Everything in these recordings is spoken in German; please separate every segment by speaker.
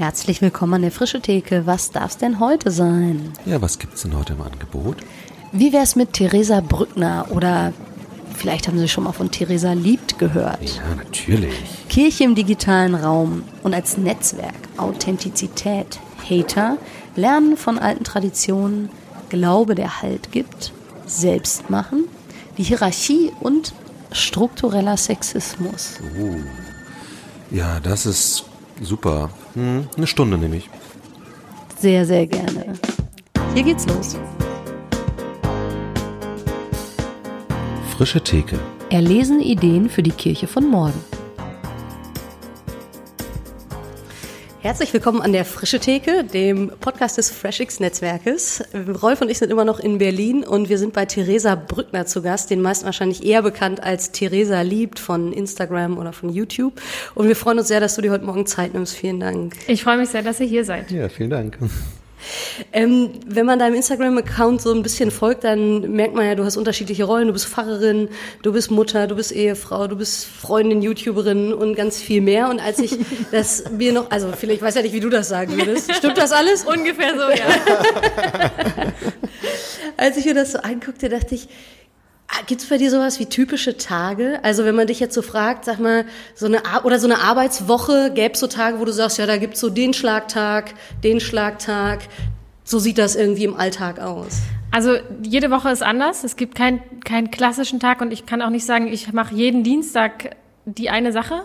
Speaker 1: Herzlich willkommen an der Frische Theke. Was darf's denn heute sein?
Speaker 2: Ja, was gibt's denn heute im Angebot?
Speaker 1: Wie wär's mit Theresa Brückner oder vielleicht haben Sie schon mal von Theresa Liebt gehört?
Speaker 2: Ja, natürlich.
Speaker 1: Kirche im digitalen Raum und als Netzwerk, Authentizität, Hater, Lernen von alten Traditionen, Glaube, der Halt gibt, Selbst machen, die Hierarchie und struktureller Sexismus.
Speaker 2: Oh. Ja, das ist super. Hm, eine Stunde nehme ich.
Speaker 1: Sehr, sehr gerne. Hier geht's los.
Speaker 2: Frische Theke.
Speaker 1: Erlesen Ideen für die Kirche von morgen. Herzlich willkommen an der Frische Theke, dem Podcast des FreshX Netzwerkes. Rolf und ich sind immer noch in Berlin und wir sind bei Theresa Brückner zu Gast, den meisten wahrscheinlich eher bekannt als Theresa Liebt von Instagram oder von YouTube. Und wir freuen uns sehr, dass du dir heute Morgen Zeit nimmst. Vielen Dank.
Speaker 3: Ich freue mich sehr, dass ihr hier seid.
Speaker 2: Ja, vielen Dank.
Speaker 1: Ähm, wenn man deinem Instagram-Account so ein bisschen folgt, dann merkt man ja, du hast unterschiedliche Rollen. Du bist Pfarrerin, du bist Mutter, du bist Ehefrau, du bist Freundin, YouTuberin und ganz viel mehr. Und als ich das mir noch, also vielleicht ich weiß ja nicht, wie du das sagen würdest. Stimmt das alles?
Speaker 3: Ungefähr so, ja.
Speaker 1: als ich mir das so anguckte, dachte ich, Gibt es bei dir sowas wie typische Tage? Also wenn man dich jetzt so fragt, sag mal, so eine Ar oder so eine Arbeitswoche, gäbe es so Tage, wo du sagst, ja, da gibt's so den Schlagtag, den Schlagtag. So sieht das irgendwie im Alltag aus.
Speaker 3: Also jede Woche ist anders. Es gibt keinen keinen klassischen Tag und ich kann auch nicht sagen, ich mache jeden Dienstag die eine Sache.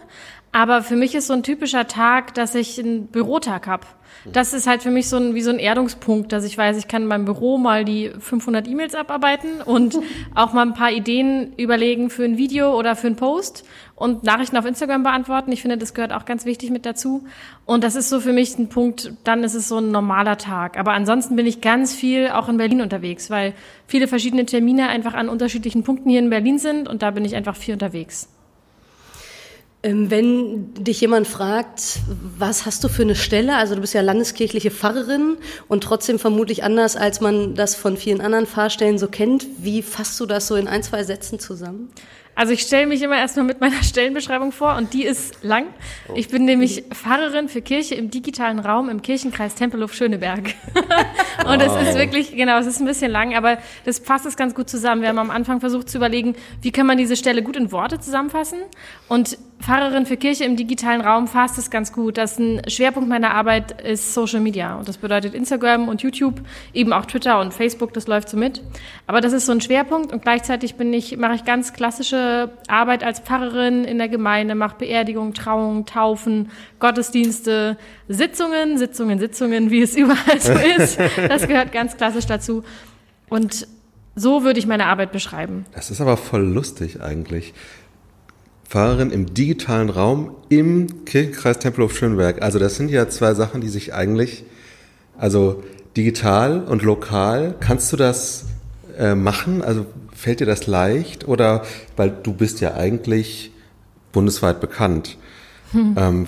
Speaker 3: Aber für mich ist so ein typischer Tag, dass ich einen Bürotag habe. Das ist halt für mich so ein, wie so ein Erdungspunkt, dass ich weiß, ich kann beim Büro mal die 500 E-Mails abarbeiten und auch mal ein paar Ideen überlegen für ein Video oder für einen Post und Nachrichten auf Instagram beantworten. Ich finde, das gehört auch ganz wichtig mit dazu. Und das ist so für mich ein Punkt, dann ist es so ein normaler Tag. Aber ansonsten bin ich ganz viel auch in Berlin unterwegs, weil viele verschiedene Termine einfach an unterschiedlichen Punkten hier in Berlin sind und da bin ich einfach viel unterwegs.
Speaker 1: Ähm, wenn dich jemand fragt, was hast du für eine Stelle? Also du bist ja landeskirchliche Pfarrerin und trotzdem vermutlich anders, als man das von vielen anderen Pfarrstellen so kennt. Wie fasst du das so in ein, zwei Sätzen zusammen?
Speaker 3: Also ich stelle mich immer erstmal mit meiner Stellenbeschreibung vor und die ist lang. Ich bin nämlich Pfarrerin für Kirche im digitalen Raum im Kirchenkreis Tempelhof Schöneberg. und es ist wirklich, genau, es ist ein bisschen lang, aber das fasst es ganz gut zusammen. Wir haben am Anfang versucht zu überlegen, wie kann man diese Stelle gut in Worte zusammenfassen und Pfarrerin für Kirche im digitalen Raum fasst es ganz gut. dass ein Schwerpunkt meiner Arbeit ist Social Media. Und das bedeutet Instagram und YouTube, eben auch Twitter und Facebook, das läuft so mit. Aber das ist so ein Schwerpunkt und gleichzeitig bin ich, mache ich ganz klassische Arbeit als Pfarrerin in der Gemeinde, mache Beerdigung, Trauung, Taufen, Gottesdienste, Sitzungen, Sitzungen, Sitzungen, wie es überall so ist. Das gehört ganz klassisch dazu. Und so würde ich meine Arbeit beschreiben.
Speaker 2: Das ist aber voll lustig eigentlich. Pfarrerin im digitalen Raum im Kirchenkreis Tempelhof Schönberg. Also das sind ja zwei Sachen, die sich eigentlich, also digital und lokal, kannst du das äh, machen? Also fällt dir das leicht? Oder, weil du bist ja eigentlich bundesweit bekannt. Hm. Ähm,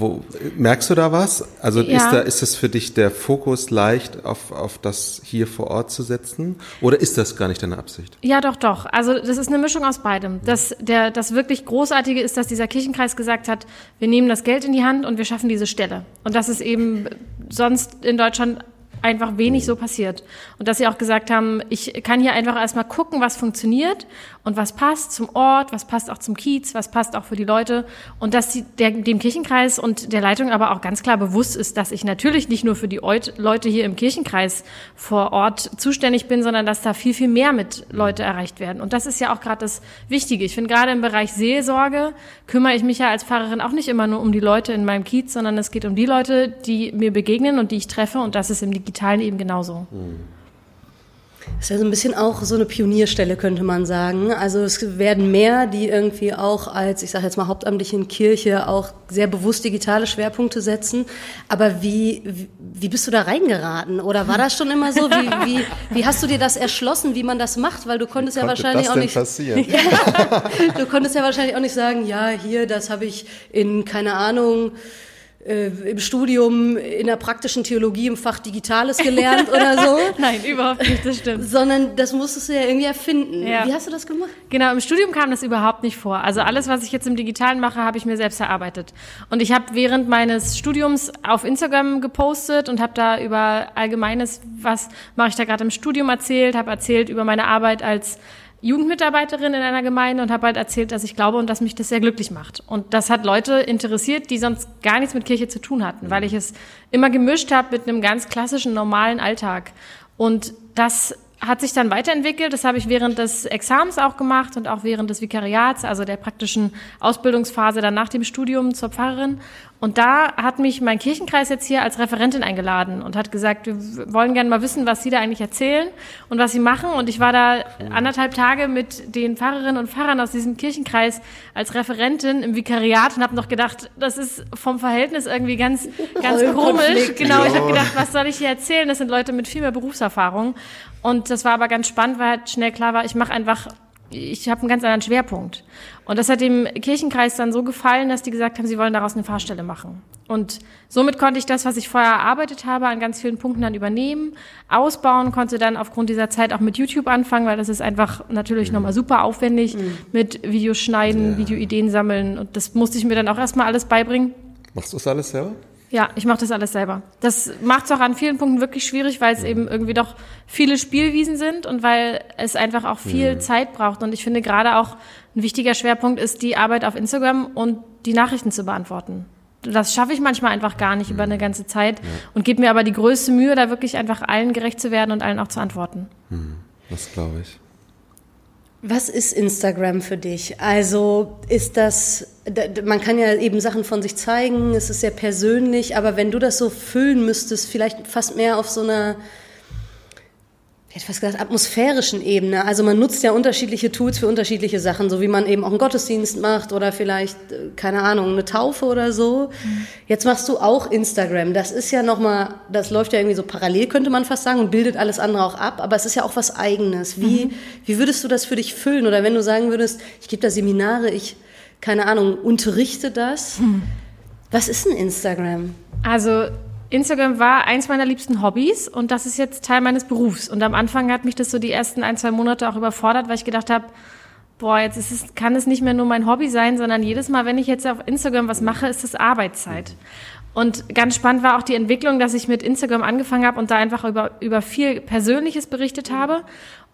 Speaker 2: wo, merkst du da was? Also ja. ist da ist das für dich der Fokus leicht auf, auf das hier vor Ort zu setzen? Oder ist das gar nicht deine Absicht?
Speaker 3: Ja, doch, doch. Also das ist eine Mischung aus beidem. Das, der, das wirklich Großartige ist, dass dieser Kirchenkreis gesagt hat, wir nehmen das Geld in die Hand und wir schaffen diese Stelle. Und das ist eben sonst in Deutschland einfach wenig so passiert. Und dass sie auch gesagt haben, ich kann hier einfach erstmal gucken, was funktioniert und was passt zum Ort, was passt auch zum Kiez, was passt auch für die Leute. Und dass sie der, dem Kirchenkreis und der Leitung aber auch ganz klar bewusst ist, dass ich natürlich nicht nur für die Leute hier im Kirchenkreis vor Ort zuständig bin, sondern dass da viel, viel mehr mit Leute erreicht werden. Und das ist ja auch gerade das Wichtige. Ich finde, gerade im Bereich Seelsorge kümmere ich mich ja als Pfarrerin auch nicht immer nur um die Leute in meinem Kiez, sondern es geht um die Leute, die mir begegnen und die ich treffe. Und das ist im Digitalen eben genauso. Mhm.
Speaker 1: Das ist ja so ein bisschen auch so eine Pionierstelle, könnte man sagen. Also es werden mehr, die irgendwie auch als, ich sage jetzt mal hauptamtlich in Kirche, auch sehr bewusst digitale Schwerpunkte setzen. Aber wie, wie bist du da reingeraten? Oder war das schon immer so? Wie, wie, wie hast du dir das erschlossen, wie man das macht? Weil du konntest wie ja wahrscheinlich
Speaker 2: das
Speaker 1: auch nicht.
Speaker 2: Passieren?
Speaker 1: du konntest ja wahrscheinlich auch nicht sagen, ja, hier, das habe ich in, keine Ahnung, im Studium in der praktischen Theologie im Fach Digitales gelernt oder so.
Speaker 3: Nein, überhaupt nicht, das stimmt.
Speaker 1: Sondern das musstest du ja irgendwie erfinden.
Speaker 3: Ja.
Speaker 1: Wie hast du das gemacht?
Speaker 3: Genau, im Studium kam das überhaupt nicht vor. Also alles, was ich jetzt im Digitalen mache, habe ich mir selbst erarbeitet. Und ich habe während meines Studiums auf Instagram gepostet und habe da über Allgemeines, was mache ich da gerade im Studium erzählt, habe erzählt über meine Arbeit als Jugendmitarbeiterin in einer Gemeinde und habe halt erzählt, dass ich glaube und dass mich das sehr glücklich macht. Und das hat Leute interessiert, die sonst gar nichts mit Kirche zu tun hatten, weil ich es immer gemischt habe mit einem ganz klassischen, normalen Alltag. Und das hat sich dann weiterentwickelt. Das habe ich während des Examens auch gemacht und auch während des Vikariats, also der praktischen Ausbildungsphase dann nach dem Studium zur Pfarrerin. Und da hat mich mein Kirchenkreis jetzt hier als Referentin eingeladen und hat gesagt, wir wollen gerne mal wissen, was Sie da eigentlich erzählen und was Sie machen. Und ich war da anderthalb Tage mit den Pfarrerinnen und Pfarrern aus diesem Kirchenkreis als Referentin im Vikariat und habe noch gedacht, das ist vom Verhältnis irgendwie ganz, ganz komisch. Genau, ich habe gedacht, was soll ich hier erzählen? Das sind Leute mit viel mehr Berufserfahrung. Und das war aber ganz spannend, weil halt schnell klar war, ich mache einfach ich habe einen ganz anderen Schwerpunkt. Und das hat dem Kirchenkreis dann so gefallen, dass die gesagt haben, sie wollen daraus eine Fahrstelle machen. Und somit konnte ich das, was ich vorher erarbeitet habe, an ganz vielen Punkten dann übernehmen, ausbauen, konnte dann aufgrund dieser Zeit auch mit YouTube anfangen, weil das ist einfach natürlich mhm. nochmal super aufwendig mhm. mit Videos schneiden, ja. Videoideen sammeln. Und das musste ich mir dann auch erstmal alles beibringen.
Speaker 2: Machst du das alles selber?
Speaker 3: Ja, ich mache das alles selber. Das macht es auch an vielen Punkten wirklich schwierig, weil es eben irgendwie doch viele Spielwiesen sind und weil es einfach auch viel mhm. Zeit braucht. Und ich finde gerade auch ein wichtiger Schwerpunkt ist die Arbeit auf Instagram und die Nachrichten zu beantworten. Das schaffe ich manchmal einfach gar nicht mhm. über eine ganze Zeit ja. und gebe mir aber die größte Mühe, da wirklich einfach allen gerecht zu werden und allen auch zu antworten.
Speaker 2: Mhm. Das glaube ich.
Speaker 1: Was ist Instagram für dich? Also ist das, man kann ja eben Sachen von sich zeigen, es ist sehr persönlich, aber wenn du das so füllen müsstest, vielleicht fast mehr auf so einer ich hätte fast gesagt, atmosphärischen Ebene. Also man nutzt ja unterschiedliche Tools für unterschiedliche Sachen, so wie man eben auch einen Gottesdienst macht oder vielleicht, äh, keine Ahnung, eine Taufe oder so. Mhm. Jetzt machst du auch Instagram. Das ist ja nochmal, das läuft ja irgendwie so parallel, könnte man fast sagen, und bildet alles andere auch ab, aber es ist ja auch was Eigenes. Wie, mhm. wie würdest du das für dich füllen? Oder wenn du sagen würdest, ich gebe da Seminare, ich, keine Ahnung, unterrichte das. Mhm. Was ist ein Instagram?
Speaker 3: Also Instagram war eins meiner liebsten Hobbys und das ist jetzt Teil meines Berufs. Und am Anfang hat mich das so die ersten ein, zwei Monate auch überfordert, weil ich gedacht habe, boah, jetzt ist es, kann es nicht mehr nur mein Hobby sein, sondern jedes Mal, wenn ich jetzt auf Instagram was mache, ist es Arbeitszeit. Und ganz spannend war auch die Entwicklung, dass ich mit Instagram angefangen habe und da einfach über, über viel Persönliches berichtet habe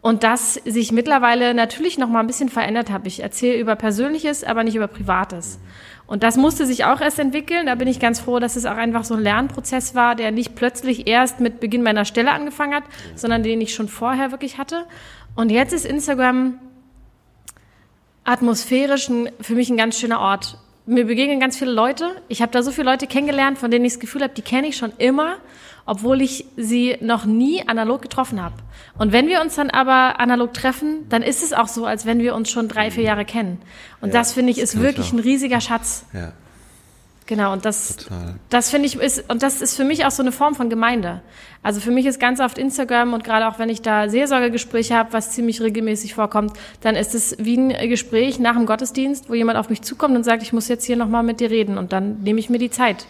Speaker 3: und das sich mittlerweile natürlich noch mal ein bisschen verändert habe. Ich erzähle über Persönliches, aber nicht über Privates. Und das musste sich auch erst entwickeln. Da bin ich ganz froh, dass es auch einfach so ein Lernprozess war, der nicht plötzlich erst mit Beginn meiner Stelle angefangen hat, sondern den ich schon vorher wirklich hatte. Und jetzt ist Instagram atmosphärisch für mich ein ganz schöner Ort. Mir begegnen ganz viele Leute. Ich habe da so viele Leute kennengelernt, von denen ich das Gefühl habe, die kenne ich schon immer obwohl ich sie noch nie analog getroffen habe. Und wenn wir uns dann aber analog treffen, dann ist es auch so, als wenn wir uns schon drei, vier Jahre kennen. Und ja, das finde ich ist wirklich ich ein riesiger Schatz. Ja. Genau, und das, Total. das finde ich ist, und das ist für mich auch so eine Form von Gemeinde. Also für mich ist ganz oft Instagram und gerade auch wenn ich da Seelsorgegespräche habe, was ziemlich regelmäßig vorkommt, dann ist es wie ein Gespräch nach dem Gottesdienst, wo jemand auf mich zukommt und sagt, ich muss jetzt hier nochmal mit dir reden und dann nehme ich mir die Zeit.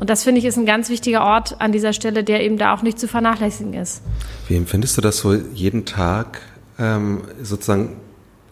Speaker 3: Und das finde ich ist ein ganz wichtiger Ort an dieser Stelle, der eben da auch nicht zu vernachlässigen ist.
Speaker 2: Wie empfindest du das so jeden Tag ähm, sozusagen,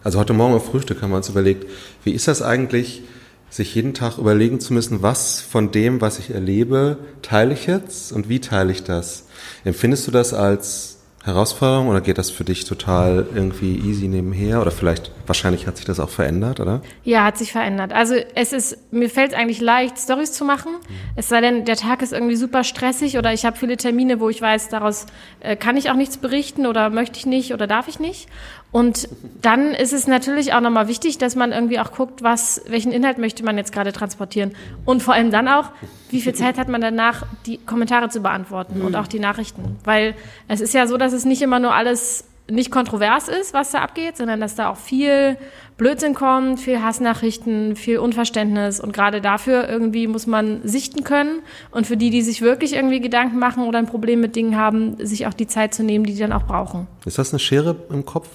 Speaker 2: also heute Morgen am Frühstück haben wir uns überlegt, wie ist das eigentlich, sich jeden Tag überlegen zu müssen, was von dem, was ich erlebe, teile ich jetzt und wie teile ich das? Empfindest du das als Herausforderung oder geht das für dich total irgendwie easy nebenher? Oder vielleicht, wahrscheinlich hat sich das auch verändert, oder?
Speaker 3: Ja, hat sich verändert. Also es ist, mir fällt es eigentlich leicht, Stories zu machen. Mhm. Es sei denn, der Tag ist irgendwie super stressig oder ich habe viele Termine, wo ich weiß, daraus äh, kann ich auch nichts berichten oder möchte ich nicht oder darf ich nicht. Und dann ist es natürlich auch nochmal wichtig, dass man irgendwie auch guckt, was, welchen Inhalt möchte man jetzt gerade transportieren. Und vor allem dann auch, wie viel Zeit hat man danach, die Kommentare zu beantworten und auch die Nachrichten. Weil es ist ja so, dass es nicht immer nur alles nicht kontrovers ist, was da abgeht, sondern dass da auch viel Blödsinn kommt, viel Hassnachrichten, viel Unverständnis. Und gerade dafür irgendwie muss man sichten können. Und für die, die sich wirklich irgendwie Gedanken machen oder ein Problem mit Dingen haben, sich auch die Zeit zu nehmen, die die dann auch brauchen.
Speaker 2: Ist das eine Schere im Kopf?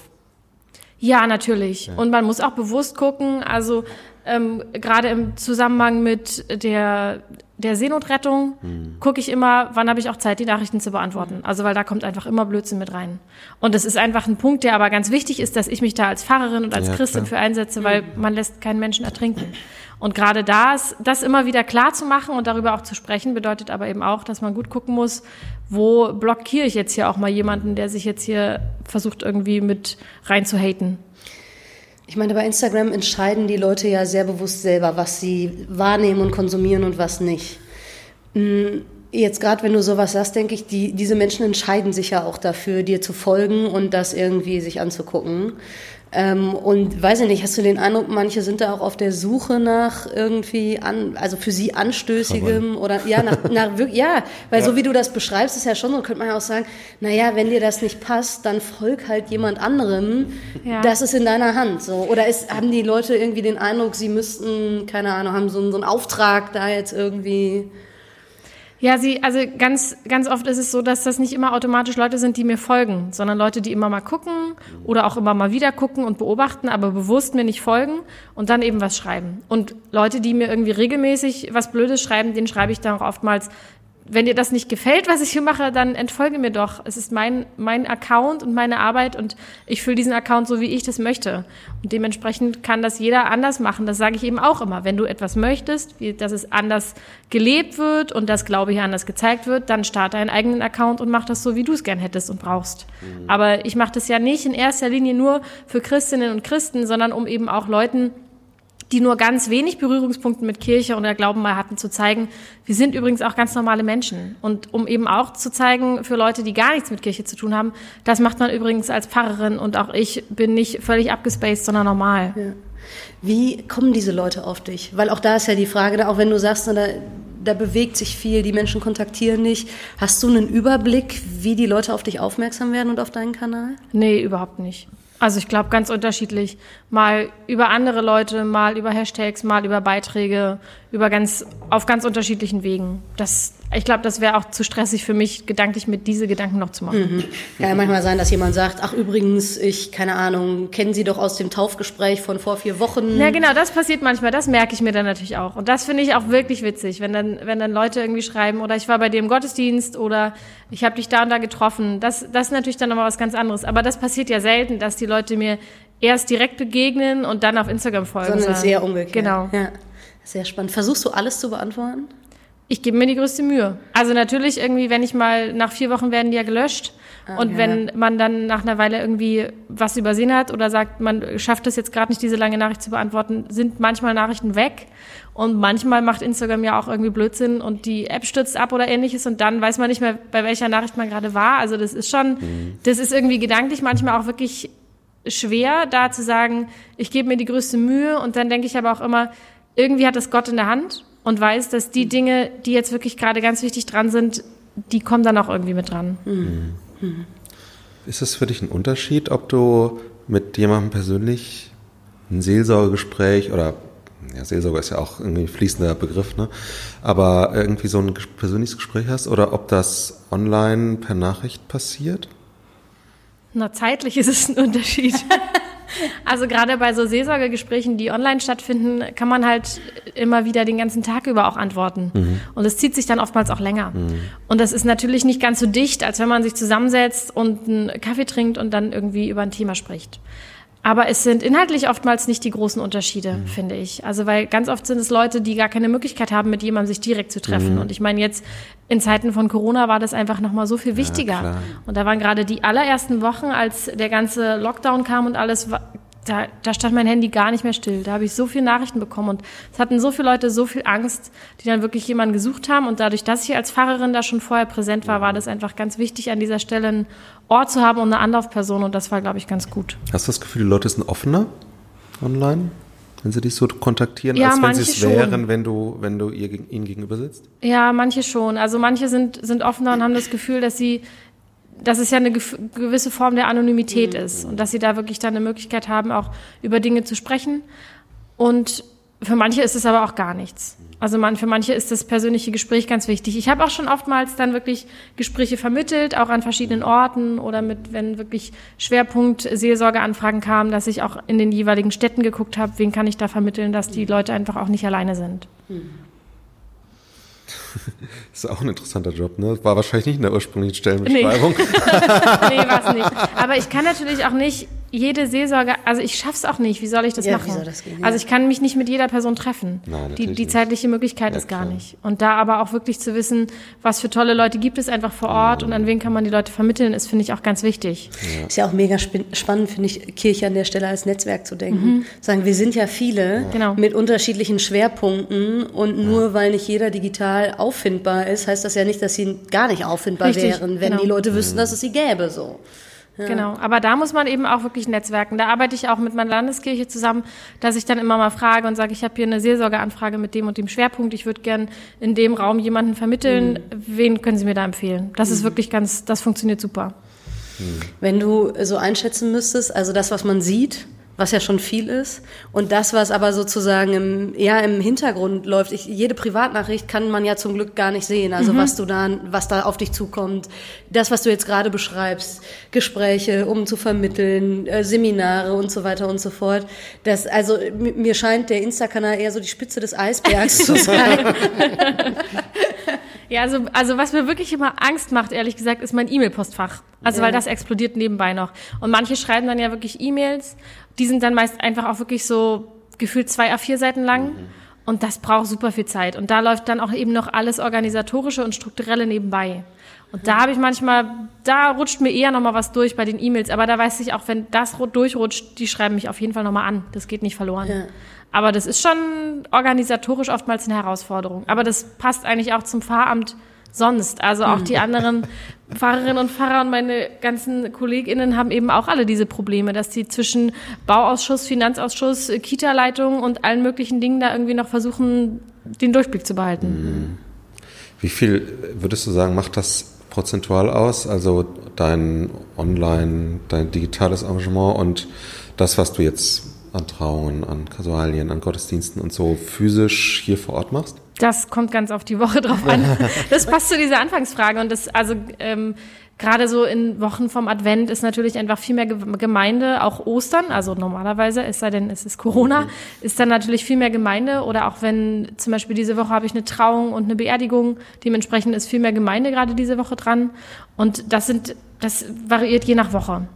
Speaker 3: Ja, natürlich. Ja. Und man muss auch bewusst gucken, also Ähm, Gerade im Zusammenhang mit der, der Seenotrettung
Speaker 2: Hm.
Speaker 3: gucke ich immer, wann habe ich auch Zeit, die Nachrichten zu beantworten. Also weil da kommt einfach immer Blödsinn mit rein. Und das ist einfach ein Punkt, der aber ganz wichtig ist, dass ich mich da als Pfarrerin und als
Speaker 2: Ja,
Speaker 3: Christin
Speaker 2: klar.
Speaker 3: für einsetze, weil man lässt keinen Menschen ertrinken. Und gerade das, das immer wieder klar zu machen und darüber auch zu sprechen, bedeutet aber eben auch, dass man gut gucken muss, wo blockiere ich jetzt hier auch mal jemanden, der sich jetzt hier versucht irgendwie mit reinzuhaten.
Speaker 1: Ich meine, bei Instagram entscheiden die Leute ja sehr bewusst selber, was sie wahrnehmen und konsumieren und was nicht. Mm, Jetzt gerade, wenn du sowas sagst, denke ich, die, diese Menschen entscheiden sich ja auch dafür, dir zu folgen und das irgendwie sich anzugucken. Ähm, und weiß ich nicht, hast du den Eindruck, manche sind da auch auf der Suche nach irgendwie an, also für sie anstößigem oder ja, nach, nach wirklich, ja, weil so wie du das beschreibst, ist ja schon so, könnte man ja auch sagen, naja, wenn dir das nicht passt, dann folg halt jemand anderem.
Speaker 3: Ja.
Speaker 1: Das ist in deiner Hand. So. Oder ist, haben die Leute irgendwie den Eindruck, sie müssten, keine Ahnung, haben so, so einen Auftrag da jetzt irgendwie.
Speaker 3: Ja, sie, also ganz, ganz oft ist es so, dass das nicht immer automatisch Leute sind, die mir folgen, sondern Leute, die immer mal gucken oder auch immer mal wieder gucken und beobachten, aber bewusst mir nicht folgen und dann eben was schreiben. Und Leute, die mir irgendwie regelmäßig was Blödes schreiben, denen schreibe ich dann auch oftmals, wenn dir das nicht gefällt, was ich hier mache, dann entfolge mir doch. Es ist mein, mein Account und meine Arbeit und ich fülle diesen Account so, wie ich das möchte. Und dementsprechend kann das jeder anders machen. Das sage ich eben auch immer. Wenn du etwas möchtest, wie, dass es anders gelebt wird und das Glaube hier anders gezeigt wird, dann starte einen eigenen Account und mach das so, wie du es gern hättest und brauchst. Aber ich mache das ja nicht in erster Linie nur für Christinnen und Christen, sondern um eben auch Leuten, die nur ganz wenig Berührungspunkte mit Kirche und der Glauben mal hatten, zu zeigen, wir sind übrigens auch ganz normale Menschen. Und um eben auch zu zeigen für Leute, die gar nichts mit Kirche zu tun haben, das macht man übrigens als Pfarrerin und auch ich bin nicht völlig abgespaced, sondern normal.
Speaker 1: Wie kommen diese Leute auf dich? Weil auch da ist ja die Frage, auch wenn du sagst, na, da, da bewegt sich viel, die Menschen kontaktieren dich. Hast du einen Überblick, wie die Leute auf dich aufmerksam werden und auf deinen Kanal?
Speaker 3: Nee, überhaupt nicht. Also ich glaube ganz unterschiedlich. Mal über andere Leute, mal über Hashtags, mal über Beiträge, über ganz auf ganz unterschiedlichen Wegen. Das, ich glaube, das wäre auch zu stressig für mich, gedanklich mit diese Gedanken noch zu machen.
Speaker 1: Kann ja manchmal sein, dass jemand sagt, ach übrigens, ich, keine Ahnung, kennen Sie doch aus dem Taufgespräch von vor vier Wochen.
Speaker 3: Ja, genau, das passiert manchmal, das merke ich mir dann natürlich auch. Und das finde ich auch wirklich witzig, wenn dann, wenn dann Leute irgendwie schreiben, oder ich war bei dir im Gottesdienst oder ich habe dich da und da getroffen. Das, das ist natürlich dann nochmal was ganz anderes. Aber das passiert ja selten, dass die Leute mir erst direkt begegnen und dann auf Instagram folgen.
Speaker 1: Sondern eher umgekehrt.
Speaker 3: Genau.
Speaker 1: Ja. Sehr spannend. Versuchst du alles zu beantworten?
Speaker 3: Ich gebe mir die größte Mühe. Also natürlich irgendwie, wenn ich mal nach vier Wochen werden die ja gelöscht. und
Speaker 1: ja.
Speaker 3: wenn man dann nach einer Weile irgendwie was übersehen hat oder sagt, man schafft es jetzt gerade nicht, diese lange Nachricht zu beantworten, sind manchmal Nachrichten weg. Und manchmal macht Instagram ja auch irgendwie Blödsinn und die App stürzt ab oder ähnliches und dann weiß man nicht mehr, bei welcher Nachricht man gerade war. Also das ist schon, das ist irgendwie gedanklich manchmal auch wirklich schwer, da zu sagen, ich gebe mir die größte Mühe und dann denke ich aber auch immer, irgendwie hat das Gott in der Hand und weiß, dass die Dinge, die jetzt wirklich gerade ganz wichtig dran sind, die kommen dann auch irgendwie mit dran.
Speaker 2: Ist es für dich ein Unterschied, ob du mit jemandem persönlich ein Seelsorgegespräch oder ja, Seelsorge ist ja auch irgendwie ein fließender Begriff, ne? Aber irgendwie so ein persönliches Gespräch hast oder ob das online per Nachricht passiert?
Speaker 3: Na, zeitlich ist es ein Unterschied. Also gerade bei so Seelsorgegesprächen, die online stattfinden, kann man halt immer wieder den ganzen Tag über auch antworten. Und es zieht sich dann oftmals auch länger. Und das ist natürlich nicht ganz so dicht, als wenn man sich zusammensetzt und einen Kaffee trinkt und dann irgendwie über ein Thema spricht. Aber es sind inhaltlich oftmals nicht die großen Unterschiede, finde ich. Also weil ganz oft sind es Leute, die gar keine Möglichkeit haben, mit jemandem sich direkt zu treffen. Und ich meine jetzt in Zeiten von Corona war das einfach noch mal so viel wichtiger.
Speaker 2: klar.
Speaker 3: Und da waren gerade die allerersten Wochen, als der ganze Lockdown kam und alles, da, da stand mein Handy gar nicht mehr still. Da habe ich so viele Nachrichten bekommen und es hatten so viele Leute so viel Angst, die dann wirklich jemanden gesucht haben. Und dadurch, dass ich als Pfarrerin da schon vorher präsent war, war das einfach ganz wichtig, an dieser Stelle einen Ort zu haben und eine Anlaufperson. Und das war, glaube ich, ganz gut.
Speaker 2: Hast du das Gefühl, die Leute sind offener online, wenn sie dich so kontaktieren,
Speaker 3: Ja,
Speaker 2: als wenn sie es wären, wenn du, wenn du ihr, ihnen gegenüber sitzt?
Speaker 3: Ja, manche schon. Also manche sind, sind offener und haben das Gefühl, dass sie, dass es ja eine gewisse Form der Anonymität ist und dass sie da wirklich dann eine Möglichkeit haben, auch über Dinge zu sprechen. Und für manche ist es aber auch gar nichts. Also man, für manche ist das persönliche Gespräch ganz wichtig. Ich habe auch schon oftmals dann wirklich Gespräche vermittelt, auch an verschiedenen Orten oder mit, wenn wirklich Schwerpunkt Seelsorgeanfragen kamen, dass ich auch in den jeweiligen Städten geguckt habe, wen kann ich da vermitteln, dass die Leute einfach auch nicht alleine sind.
Speaker 2: Das ist auch ein interessanter Job, ne? War wahrscheinlich nicht in der ursprünglichen Stellenbeschreibung.
Speaker 3: Nee, nee war es nicht. Aber ich kann natürlich auch nicht jede Seelsorge, also ich schaff's auch nicht. Wie soll ich das
Speaker 1: Ja,
Speaker 3: machen?
Speaker 1: wie soll das gehen, ja.
Speaker 3: Also ich kann mich nicht mit jeder Person treffen.
Speaker 2: Nein,
Speaker 3: die,
Speaker 2: natürlich
Speaker 3: die zeitliche Möglichkeit
Speaker 2: Ja,
Speaker 3: ist gar
Speaker 2: klar.
Speaker 3: nicht. Und da aber auch wirklich zu wissen, was für tolle Leute gibt es einfach vor Ort und an wen kann man die Leute vermitteln, ist, finde ich, auch ganz wichtig.
Speaker 1: Ist ja auch mega spannend, finde ich, Kirche an der Stelle als Netzwerk zu denken. Sagen, wir sind ja viele
Speaker 3: Genau.
Speaker 1: mit unterschiedlichen Schwerpunkten und nur weil nicht jeder digital auffindbar ist, heißt das ja nicht, dass sie gar nicht auffindbar
Speaker 3: Richtig,
Speaker 1: wären, wenn
Speaker 3: genau.
Speaker 1: die Leute wüssten, dass es sie gäbe, so.
Speaker 3: Genau, aber da muss man eben auch wirklich netzwerken. Da arbeite ich auch mit meiner Landeskirche zusammen, dass ich dann immer mal frage und sage, ich habe hier eine Seelsorgeanfrage mit dem und dem Schwerpunkt. Ich würde gern in dem Raum jemanden vermitteln. Wen können Sie mir da empfehlen? Das ist wirklich ganz, das funktioniert super.
Speaker 1: Wenn du so einschätzen müsstest, also das, was man sieht, was ja schon viel ist, und das, was aber sozusagen im, ja, im Hintergrund läuft. Ich, jede Privatnachricht kann man ja zum Glück gar nicht sehen. Also was du da, was da auf dich zukommt, das, was du jetzt gerade beschreibst, Gespräche, um zu vermitteln, äh, Seminare und so weiter und so fort. Das, also mir scheint der Insta-Kanal eher so die Spitze des Eisbergs zu sein.
Speaker 3: Ja, also, also was mir wirklich immer Angst macht, ehrlich gesagt, ist mein E-Mail-Postfach. Also
Speaker 1: Ja.
Speaker 3: weil das explodiert nebenbei noch. Und manche schreiben dann ja wirklich E-Mails, die sind dann meist einfach auch wirklich so gefühlt zwei A4 Seiten lang. Und das braucht super viel Zeit. Und da läuft dann auch eben noch alles Organisatorische und Strukturelle nebenbei. Und da habe ich manchmal, da rutscht mir eher nochmal was durch bei den E-Mails. Aber da weiß ich auch, wenn das ru- durchrutscht, die schreiben mich auf jeden Fall nochmal an. Das geht nicht verloren.
Speaker 1: Ja.
Speaker 3: Aber das ist schon organisatorisch oftmals eine Herausforderung. Aber das passt eigentlich auch zum Pfarramt sonst. Also auch die anderen Pfarrerinnen und Pfarrer und meine ganzen KollegInnen haben eben auch alle diese Probleme, dass die zwischen Bauausschuss, Finanzausschuss, Kita-Leitung und allen möglichen Dingen da irgendwie noch versuchen, den Durchblick zu behalten.
Speaker 2: Wie viel würdest du sagen, macht das prozentual aus? Also dein Online, dein digitales Engagement und das, was du jetzt an Trauungen, an Kasualien, an Gottesdiensten und so physisch hier vor Ort machst?
Speaker 3: Das kommt ganz auf die Woche drauf an. Das passt zu dieser Anfangsfrage. Und das, also ähm, gerade so in Wochen vom Advent ist natürlich einfach viel mehr Ge- Gemeinde, auch Ostern, also normalerweise, es sei denn, es ist Corona, ist dann natürlich viel mehr Gemeinde. Oder auch wenn zum Beispiel diese Woche habe ich eine Trauung und eine Beerdigung, dementsprechend ist viel mehr Gemeinde gerade diese Woche dran. Und das sind, das variiert je nach Woche.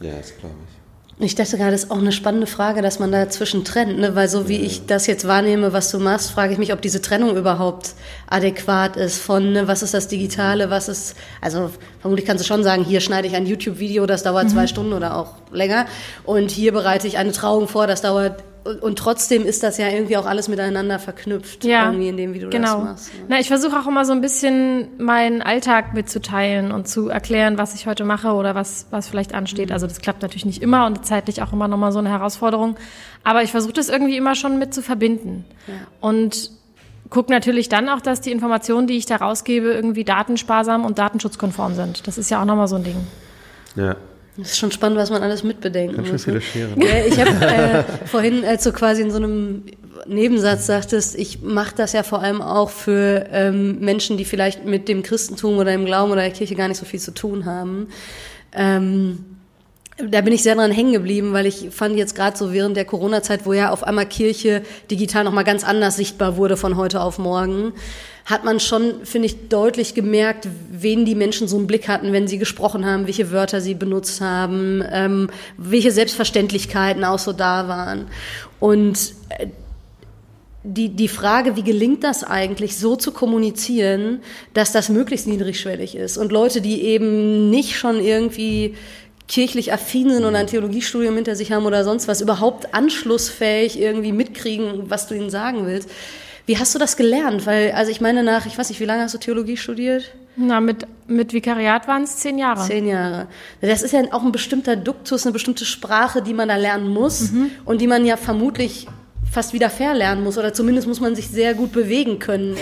Speaker 2: Ja, das glaube ich.
Speaker 1: Ich dachte gerade, das ist auch eine spannende Frage, dass man dazwischen trennt, ne? weil so wie ich das jetzt wahrnehme, was du machst, frage ich mich, ob diese Trennung überhaupt adäquat ist von, ne, was ist das Digitale, was ist, also vermutlich kannst du schon sagen, hier schneide ich ein YouTube-Video, das dauert zwei Stunden oder auch länger. Und hier bereite ich eine Trauung vor, das dauert, und, trotzdem ist das ja irgendwie auch alles miteinander verknüpft,
Speaker 3: Ja,
Speaker 1: irgendwie in dem, wie du
Speaker 3: genau.
Speaker 1: das machst. Ne?
Speaker 3: Na, ich versuche auch immer so ein bisschen meinen Alltag mitzuteilen und zu erklären, was ich heute mache oder was, was vielleicht ansteht. Also das klappt natürlich nicht immer und zeitlich auch immer nochmal so eine Herausforderung. Aber ich versuche das irgendwie immer schon mit zu verbinden. Und gucke natürlich dann auch, dass die Informationen, die ich da rausgebe, irgendwie datensparsam und datenschutzkonform sind. Das ist ja auch nochmal so ein Ding.
Speaker 2: Ja,
Speaker 1: Das ist schon spannend, was man alles mitbedenken
Speaker 2: ganz
Speaker 1: muss. ne?
Speaker 2: viele Scheren.
Speaker 1: Ja, ich habe äh, vorhin, als du quasi in so einem Nebensatz sagtest, ich mache das ja vor allem auch für ähm, Menschen, die vielleicht mit dem Christentum oder dem Glauben oder der Kirche gar nicht so viel zu tun haben. Ähm, da bin ich sehr dran hängen geblieben, weil ich fand jetzt gerade so während der Corona-Zeit, wo ja auf einmal Kirche digital nochmal ganz anders sichtbar wurde von heute auf morgen, hat man schon, finde ich, deutlich gemerkt, wen die Menschen so einen Blick hatten, wenn sie gesprochen haben, welche Wörter sie benutzt haben, ähm, welche Selbstverständlichkeiten auch so da waren. Und äh, die, die Frage, wie gelingt das eigentlich, so zu kommunizieren, dass das möglichst niedrigschwellig ist und Leute, die eben nicht schon irgendwie kirchlich affin sind oder ein Theologiestudium hinter sich haben oder sonst was, überhaupt anschlussfähig irgendwie mitkriegen, was du ihnen sagen willst. Wie hast du das gelernt? Weil, also ich meine nach, ich weiß nicht, wie lange hast du Theologie studiert?
Speaker 3: Na, mit, mit Vikariat waren es zehn Jahre.
Speaker 1: Zehn Jahre. Das ist ja auch ein bestimmter Duktus, eine bestimmte Sprache, die man da lernen muss und die man ja vermutlich fast wieder verlernen muss oder zumindest muss man sich sehr gut bewegen können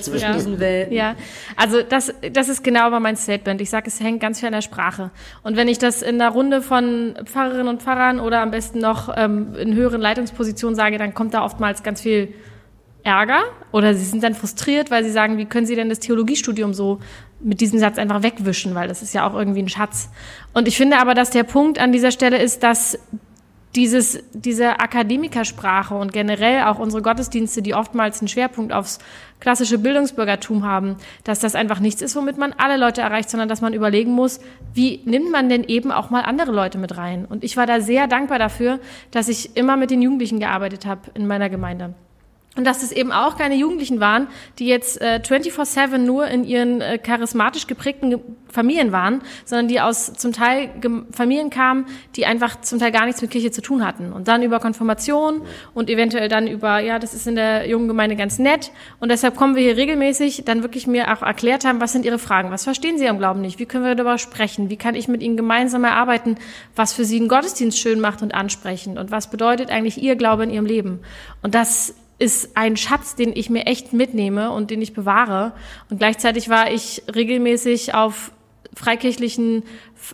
Speaker 1: zwischen ja. diesen Welten.
Speaker 3: Ja, also das, das ist genau aber mein Statement. Ich sage, es hängt ganz viel an der Sprache. Und wenn ich das in einer Runde von Pfarrerinnen und Pfarrern oder am besten noch ähm, in höheren Leitungspositionen sage, dann kommt da oftmals ganz viel Ärger oder sie sind dann frustriert, weil sie sagen, wie können sie denn das Theologiestudium so mit diesem Satz einfach wegwischen, weil das ist ja auch irgendwie ein Schatz. Und ich finde aber, dass der Punkt an dieser Stelle ist, dass dieses, diese Akademikersprache und generell auch unsere Gottesdienste, die oftmals einen Schwerpunkt aufs klassische Bildungsbürgertum haben, dass das einfach nichts ist, womit man alle Leute erreicht, sondern dass man überlegen muss, wie nimmt man denn eben auch mal andere Leute mit rein? Und ich war da sehr dankbar dafür, dass ich immer mit den Jugendlichen gearbeitet habe in meiner Gemeinde. Und dass es eben auch keine Jugendlichen waren, die jetzt äh, 24-7 nur in ihren äh, charismatisch geprägten Familien waren, sondern die aus zum Teil Familien kamen, die einfach zum Teil gar nichts mit Kirche zu tun hatten. Und dann über Konfirmation und eventuell dann über, ja, das ist in der jungen Gemeinde ganz nett. Und deshalb kommen wir hier regelmäßig dann wirklich mir auch erklärt haben, was sind ihre Fragen, was verstehen sie am Glauben nicht, wie können wir darüber sprechen, wie kann ich mit ihnen gemeinsam erarbeiten, was für sie einen Gottesdienst schön macht und ansprechend und was bedeutet eigentlich ihr Glaube in ihrem Leben. Und das ist ein Schatz, den ich mir echt mitnehme und den ich bewahre. Und gleichzeitig war ich regelmäßig auf freikirchlichen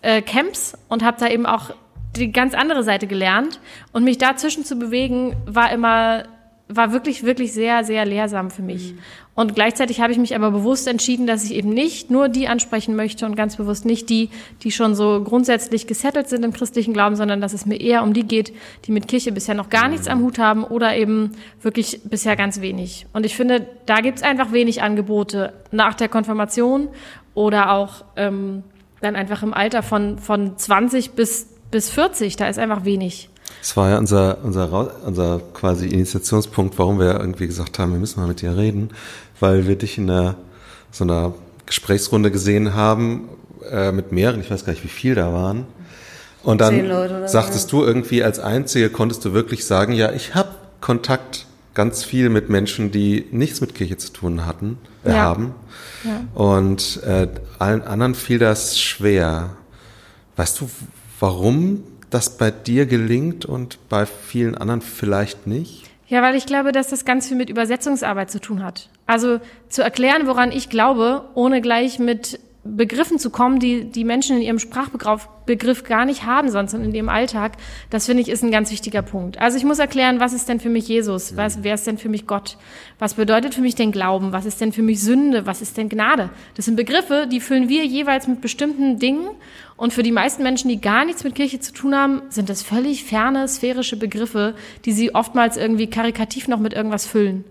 Speaker 3: äh, Camps und habe da eben auch die ganz andere Seite gelernt. Und mich dazwischen zu bewegen, war immer war wirklich, wirklich sehr, sehr lehrsam für mich. Mhm. Und gleichzeitig habe ich mich aber bewusst entschieden, dass ich eben nicht nur die ansprechen möchte und ganz bewusst nicht die, die schon so grundsätzlich gesettelt sind im christlichen Glauben, sondern dass es mir eher um die geht, die mit Kirche bisher noch gar nichts am Hut haben oder eben wirklich bisher ganz wenig. Und ich finde, da gibt es einfach wenig Angebote nach der Konfirmation oder auch ähm, dann einfach im Alter von, von 20 bis, bis 40. Da ist einfach wenig.
Speaker 2: Das war ja unser, unser, unser quasi Initiationspunkt, warum wir irgendwie gesagt haben, wir müssen mal mit dir reden, weil wir dich in einer, so einer Gesprächsrunde gesehen haben, äh, mit mehreren, ich weiß gar nicht, wie viel da waren. Und dann sagtest so. du irgendwie als Einzige, konntest du wirklich sagen, ja, ich habe Kontakt ganz viel mit Menschen, die nichts mit Kirche zu tun hatten, äh, ja. haben. Ja. Und äh, allen anderen fiel das schwer. Weißt du, warum das bei dir gelingt und bei vielen anderen vielleicht nicht?
Speaker 3: Ja, weil ich glaube, dass das ganz viel mit Übersetzungsarbeit zu tun hat. Also zu erklären, woran ich glaube, ohne gleich mit Begriffen zu kommen, die die Menschen in ihrem Sprachbegriff Begriff gar nicht haben, sonst in ihrem Alltag, das finde ich ist ein ganz wichtiger Punkt. Also ich muss erklären, was ist denn für mich Jesus? Was, wer ist denn für mich Gott? Was bedeutet für mich denn Glauben? Was ist denn für mich Sünde? Was ist denn Gnade? Das sind Begriffe, die füllen wir jeweils mit bestimmten Dingen. Und für die meisten Menschen, die gar nichts mit Kirche zu tun haben, sind das völlig ferne, sphärische Begriffe, die sie oftmals irgendwie karikativ noch mit irgendwas füllen.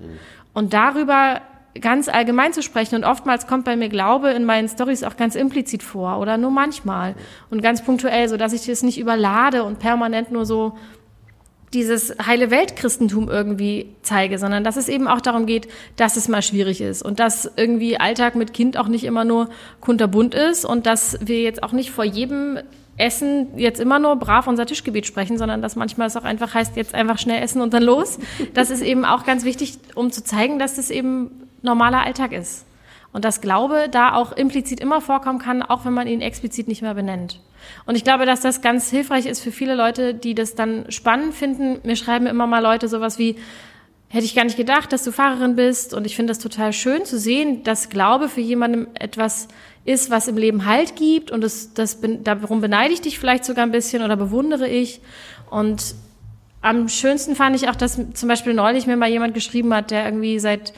Speaker 3: Und darüber ganz allgemein zu sprechen. Und oftmals kommt bei mir Glaube in meinen Stories auch ganz implizit vor oder nur manchmal und ganz punktuell, so dass ich das nicht überlade und permanent nur so dieses heile Weltchristentum irgendwie zeige, sondern dass es eben auch darum geht, dass es mal schwierig ist und dass irgendwie Alltag mit Kind auch nicht immer nur kunterbunt ist und dass wir jetzt auch nicht vor jedem Essen jetzt immer nur brav unser Tischgebet sprechen, sondern dass manchmal es auch einfach heißt, jetzt einfach schnell essen und dann los. Das ist eben auch ganz wichtig, um zu zeigen, dass das eben normaler Alltag ist. Und dass Glaube da auch implizit immer vorkommen kann, auch wenn man ihn explizit nicht mehr benennt. Und ich glaube, dass das ganz hilfreich ist für viele Leute, die das dann spannend finden. Mir schreiben immer mal Leute sowas wie, hätte ich gar nicht gedacht, dass du Fahrerin bist. Und ich finde das total schön zu sehen, dass Glaube für jemanden etwas ist, was im Leben Halt gibt. Und das, das, darum beneide ich dich vielleicht sogar ein bisschen oder bewundere ich. Und am schönsten fand ich auch, dass zum Beispiel neulich mir mal jemand geschrieben hat, der irgendwie seit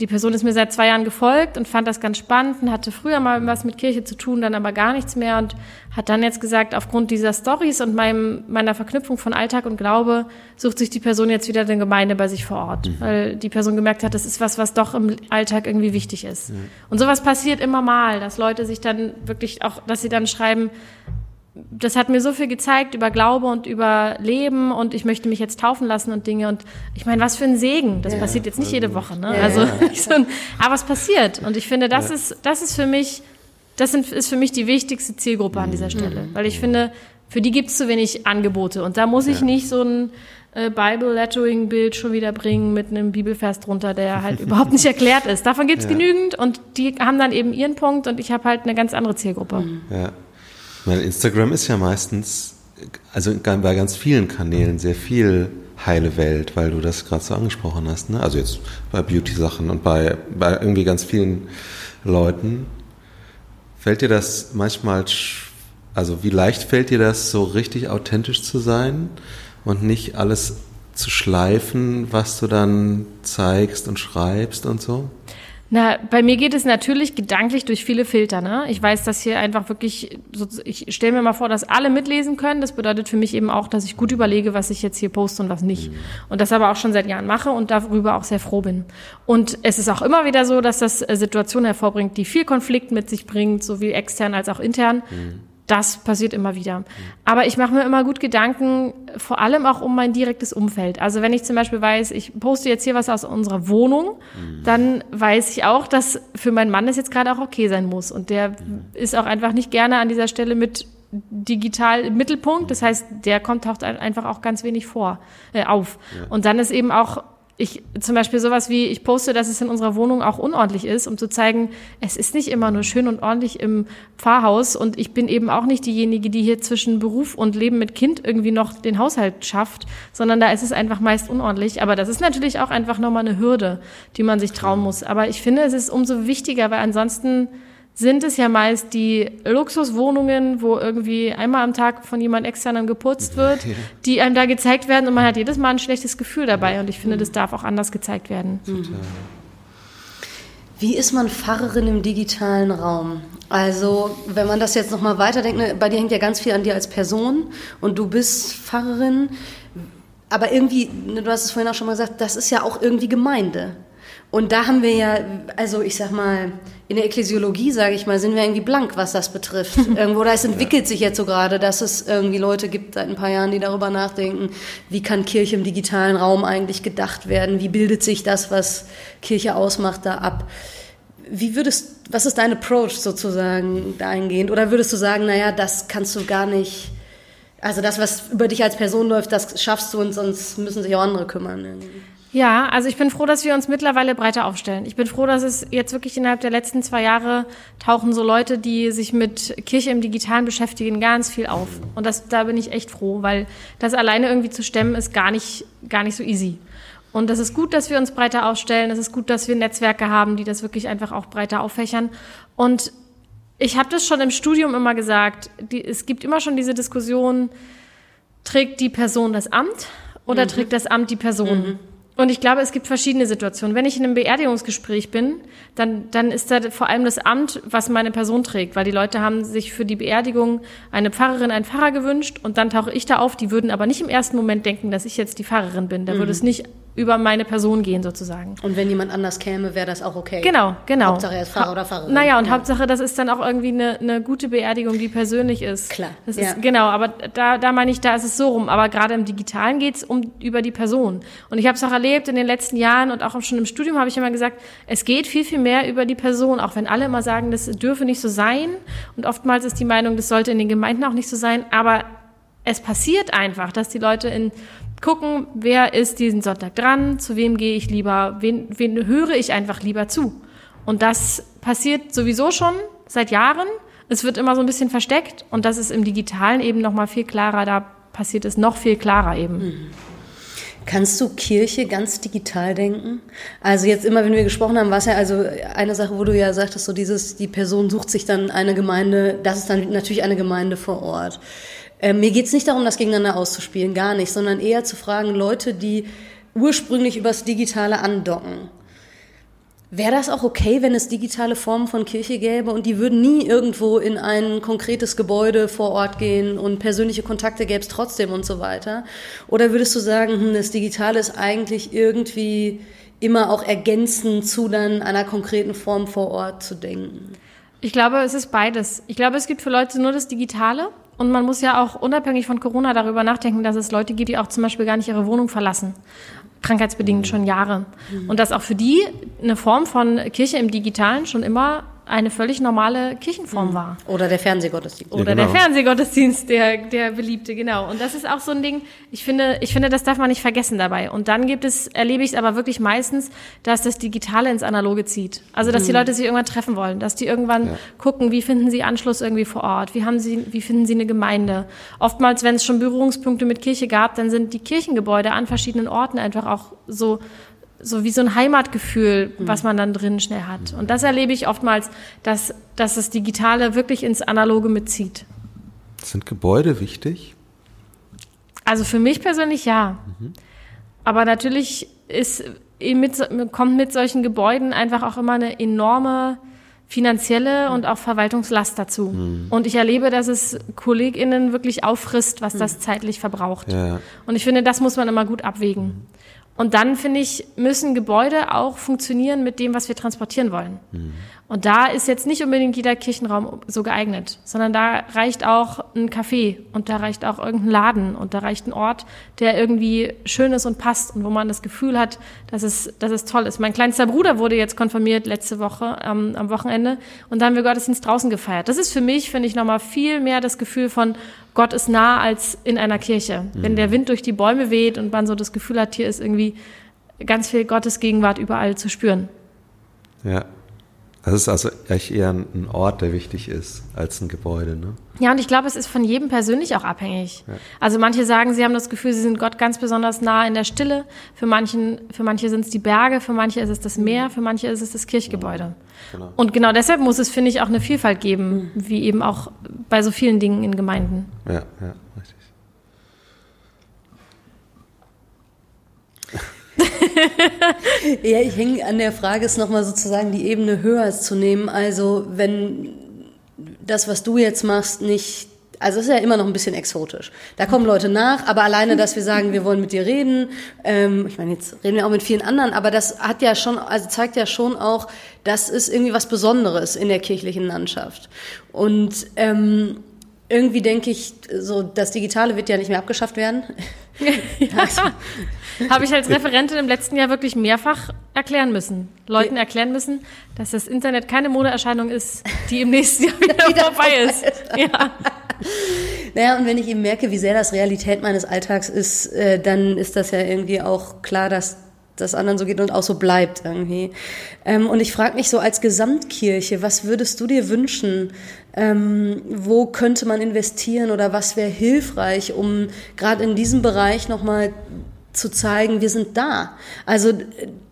Speaker 3: die Person ist mir seit zwei Jahren gefolgt und fand das ganz spannend und hatte früher mal was mit Kirche zu tun, dann aber gar nichts mehr und hat dann jetzt gesagt, aufgrund dieser Stories und meinem, meiner Verknüpfung von Alltag und Glaube sucht sich die Person jetzt wieder eine Gemeinde bei sich vor Ort, mhm. weil die Person gemerkt hat, das ist was, was doch im Alltag irgendwie wichtig ist. Mhm. Und sowas passiert immer mal, dass Leute sich dann wirklich auch, dass sie dann schreiben, das hat mir so viel gezeigt über Glaube und über Leben und ich möchte mich jetzt taufen lassen und Dinge und ich meine, was für ein Segen. Das ja, passiert jetzt nicht jede Woche, ne? Ja, also, ja. aber es passiert und ich finde, das ist, das ist für mich, das ist für mich die wichtigste Zielgruppe an dieser mhm. Stelle, weil ich finde, für die gibt es zu wenig Angebote und da muss ich nicht so ein äh, Bible Lettering Bild schon wieder bringen mit einem Bibelvers drunter, der halt überhaupt nicht erklärt ist. Davon gibt es genügend und die haben dann eben ihren Punkt und ich habe halt eine ganz andere Zielgruppe.
Speaker 2: Ja. Weil Instagram ist ja meistens, also bei ganz vielen Kanälen sehr viel heile Welt, weil du das gerade so angesprochen hast. Ne? Also jetzt bei Beauty-Sachen und bei, bei irgendwie ganz vielen Leuten. Fällt dir das manchmal, also wie leicht fällt dir das, so richtig authentisch zu sein und nicht alles zu schleifen, was du dann zeigst und schreibst und so?
Speaker 3: Na, bei mir geht es natürlich gedanklich durch viele Filter. Ne? Ich weiß, dass hier einfach wirklich, so, ich stelle mir mal vor, dass alle mitlesen können. Das bedeutet für mich eben auch, dass ich gut überlege, was ich jetzt hier poste und was nicht. Mhm. Und das aber auch schon seit Jahren mache und darüber auch sehr froh bin. Und es ist auch immer wieder so, dass das äh, Situationen hervorbringt, die viel Konflikt mit sich bringt, sowie extern als auch intern. Mhm. Das passiert immer wieder. Aber ich mache mir immer gut Gedanken, vor allem auch um mein direktes Umfeld. Also wenn ich zum Beispiel weiß, ich poste jetzt hier was aus unserer Wohnung, mhm. dann weiß ich auch, dass für meinen Mann es jetzt gerade auch okay sein muss. Und der mhm. ist auch einfach nicht gerne an dieser Stelle mit digital im Mittelpunkt. Das heißt, der kommt taucht einfach auch ganz wenig vor äh, auf. Ja. Und dann ist eben auch ich zum Beispiel sowas wie, ich poste, dass es in unserer Wohnung auch unordentlich ist, um zu zeigen, es ist nicht immer nur schön und ordentlich im Pfarrhaus und ich bin eben auch nicht diejenige, die hier zwischen Beruf und Leben mit Kind irgendwie noch den Haushalt schafft, sondern da ist es einfach meist unordentlich. Aber das ist natürlich auch einfach nochmal eine Hürde, die man sich trauen muss. Aber ich finde, es ist umso wichtiger, weil ansonsten sind es ja meist die Luxuswohnungen, wo irgendwie einmal am Tag von jemand externem geputzt wird, die einem da gezeigt werden und man hat jedes Mal ein schlechtes Gefühl dabei und ich finde, das darf auch anders gezeigt werden.
Speaker 1: Wie ist man Pfarrerin im digitalen Raum? Also, wenn man das jetzt nochmal weiterdenkt, ne, bei dir hängt ja ganz viel an dir als Person und du bist Pfarrerin, aber irgendwie, ne, du hast es vorhin auch schon mal gesagt, das ist ja auch irgendwie Gemeinde. Und da haben wir ja, also ich sag mal, in der Ekklesiologie, sage ich mal, sind wir irgendwie blank, was das betrifft. Irgendwo, da es entwickelt sich jetzt so gerade, dass es irgendwie Leute gibt seit ein paar Jahren, die darüber nachdenken, wie kann Kirche im digitalen Raum eigentlich gedacht werden? Wie bildet sich das, was Kirche ausmacht, da ab? Wie würdest, was ist dein Approach sozusagen dahingehend? Oder würdest du sagen, naja, das kannst du gar nicht, also das, was über dich als Person läuft, das schaffst du und sonst müssen sich auch andere kümmern? Irgendwie.
Speaker 3: Ja, also ich bin froh, dass wir uns mittlerweile breiter aufstellen. Ich bin froh, dass es jetzt wirklich innerhalb der letzten zwei Jahre tauchen so Leute, die sich mit Kirche im Digitalen beschäftigen, ganz viel auf. Und das, da bin ich echt froh, weil das alleine irgendwie zu stemmen ist gar nicht, gar nicht so easy. Und das ist gut, dass wir uns breiter aufstellen. Es ist gut, dass wir Netzwerke haben, die das wirklich einfach auch breiter auffächern. Und ich habe das schon im Studium immer gesagt. Die, es gibt immer schon diese Diskussion, trägt die Person das Amt oder mhm. trägt das Amt die Person? Mhm. Und ich glaube, es gibt verschiedene Situationen. Wenn ich in einem Beerdigungsgespräch bin, dann, dann ist da vor allem das Amt, was meine Person trägt, weil die Leute haben sich für die Beerdigung eine Pfarrerin, einen Pfarrer gewünscht und dann tauche ich da auf. Die würden aber nicht im ersten Moment denken, dass ich jetzt die Pfarrerin bin. Da mhm. würde es nicht über meine Person gehen sozusagen.
Speaker 1: Und wenn jemand anders käme, wäre das auch okay.
Speaker 3: Genau, genau.
Speaker 1: Hauptsache er ist Pfarrer oder Pfarrerin.
Speaker 3: Naja, und ja. Hauptsache, das ist dann auch irgendwie eine, eine gute Beerdigung, die persönlich ist.
Speaker 1: Klar.
Speaker 3: Das ja. ist, genau, aber da, da meine ich, da ist es so rum. Aber gerade im Digitalen geht es um, über die Person. Und ich habe es auch erlebt in den letzten Jahren und auch schon im Studium habe ich immer gesagt, es geht viel, viel mehr über die Person, auch wenn alle immer sagen, das dürfe nicht so sein. Und oftmals ist die Meinung, das sollte in den Gemeinden auch nicht so sein. Aber es passiert einfach, dass die Leute in gucken, wer ist diesen Sonntag dran, zu wem gehe ich lieber, wen, wen höre ich einfach lieber zu. Und das passiert sowieso schon seit Jahren. Es wird immer so ein bisschen versteckt und das ist im Digitalen eben noch mal viel klarer. Da passiert es noch viel klarer eben. Mhm.
Speaker 1: Kannst du Kirche ganz digital denken? Also jetzt immer, wenn wir gesprochen haben, war es ja also eine Sache, wo du ja sagtest, so dieses, die Person sucht sich dann eine Gemeinde, das ist dann natürlich eine Gemeinde vor Ort. Äh, mir geht es nicht darum, das gegeneinander auszuspielen, gar nicht, sondern eher zu fragen, Leute, die ursprünglich übers Digitale andocken. Wäre das auch okay, wenn es digitale Formen von Kirche gäbe und die würden nie irgendwo in ein konkretes Gebäude vor Ort gehen und persönliche Kontakte gäbe es trotzdem und so weiter? Oder würdest du sagen, hm, das Digitale ist eigentlich irgendwie immer auch ergänzend zu dann einer konkreten Form vor Ort zu denken?
Speaker 3: Ich glaube, es ist beides. Ich glaube, es gibt für Leute nur das Digitale und man muss ja auch unabhängig von Corona darüber nachdenken, dass es Leute gibt, die auch zum Beispiel gar nicht ihre Wohnung verlassen. Krankheitsbedingt schon Jahre. Und dass auch für die eine Form von Kirche im Digitalen schon immer eine völlig normale Kirchenform war.
Speaker 1: Oder der Fernsehgottesdienst.
Speaker 3: Oder
Speaker 2: genau.
Speaker 3: der Fernsehgottesdienst, der, der beliebte, genau. Und das ist auch so ein Ding, ich finde, ich finde, das darf man nicht vergessen dabei. Und dann gibt es, erlebe ich es aber wirklich meistens, dass das Digitale ins Analoge zieht. Also, dass die Leute sich irgendwann treffen wollen, dass die irgendwann
Speaker 2: Ja.
Speaker 3: gucken, wie finden sie Anschluss irgendwie vor Ort, wie haben sie, wie finden sie eine Gemeinde. Oftmals, wenn es schon Berührungspunkte mit Kirche gab, dann sind die Kirchengebäude an verschiedenen Orten einfach auch so, so wie so ein Heimatgefühl, was man dann drin schnell hat. Und das erlebe ich oftmals, dass, dass das Digitale wirklich ins Analoge mitzieht.
Speaker 2: Sind Gebäude wichtig?
Speaker 3: Also für mich persönlich ja. Aber natürlich ist, eben mit, kommt mit solchen Gebäuden einfach auch immer eine enorme finanzielle und auch Verwaltungslast dazu. Und ich erlebe, dass es KollegInnen wirklich auffrisst, was das zeitlich verbraucht.
Speaker 2: Ja.
Speaker 3: Und ich finde, das muss man immer gut abwägen. Und dann, finde ich, müssen Gebäude auch funktionieren mit dem, was wir transportieren wollen. Und da ist jetzt nicht unbedingt jeder Kirchenraum so geeignet, sondern da reicht auch ein Café und da reicht auch irgendein Laden und da reicht ein Ort, der irgendwie schön ist und passt und wo man das Gefühl hat, dass es, dass es toll ist. Mein kleinster Bruder wurde jetzt konfirmiert letzte Woche ähm, am Wochenende und da haben wir Gottesdienst draußen gefeiert. Das ist für mich, finde ich, nochmal viel mehr das Gefühl von Gott ist nah als in einer Kirche. Wenn der Wind durch die Bäume weht und man so das Gefühl hat, hier ist irgendwie ganz viel Gottes Gegenwart überall zu spüren.
Speaker 2: Ja. Das ist also echt eher ein Ort, der wichtig ist, als ein Gebäude, ne?
Speaker 3: Ja, und ich glaube, es ist von jedem persönlich auch abhängig. Also manche sagen, sie haben das Gefühl, sie sind Gott ganz besonders nah in der Stille. Für, manchen, für manche sind es die Berge, für manche ist es das Meer, für manche ist es das Kirchgebäude.
Speaker 2: Genau.
Speaker 3: Und genau deshalb muss es, finde ich, auch eine Vielfalt geben, wie eben auch bei so vielen Dingen in Gemeinden.
Speaker 2: Ja, ja, richtig.
Speaker 1: Ja, ich hänge an der Frage, es nochmal sozusagen die Ebene höher zu nehmen. Also wenn das, was du jetzt machst, nicht, also es ist ja immer noch ein bisschen exotisch. Da kommen Leute nach, aber alleine, dass wir sagen, wir wollen mit dir reden, ähm, ich meine, jetzt reden wir auch mit vielen anderen, aber das hat ja schon, also zeigt ja schon auch, das ist irgendwie was Besonderes in der kirchlichen Landschaft. Und ähm, irgendwie denke ich, so das Digitale wird ja nicht mehr abgeschafft werden. Also,
Speaker 3: Habe ich als Referentin im letzten Jahr wirklich mehrfach erklären müssen, Leuten erklären müssen, dass das Internet keine Modeerscheinung ist, die im nächsten Jahr wieder,
Speaker 1: Wieder
Speaker 3: vorbei ist. Ja.
Speaker 1: Naja, und wenn ich eben merke, wie sehr das Realität meines Alltags ist, äh, dann ist das ja irgendwie auch klar, dass das anderen so geht und auch so bleibt irgendwie. Ähm, und ich frage mich so als Gesamtkirche, was würdest du dir wünschen? Ähm, wo könnte man investieren oder was wäre hilfreich, um gerade in diesem Bereich nochmal zu zeigen, wir sind da. Also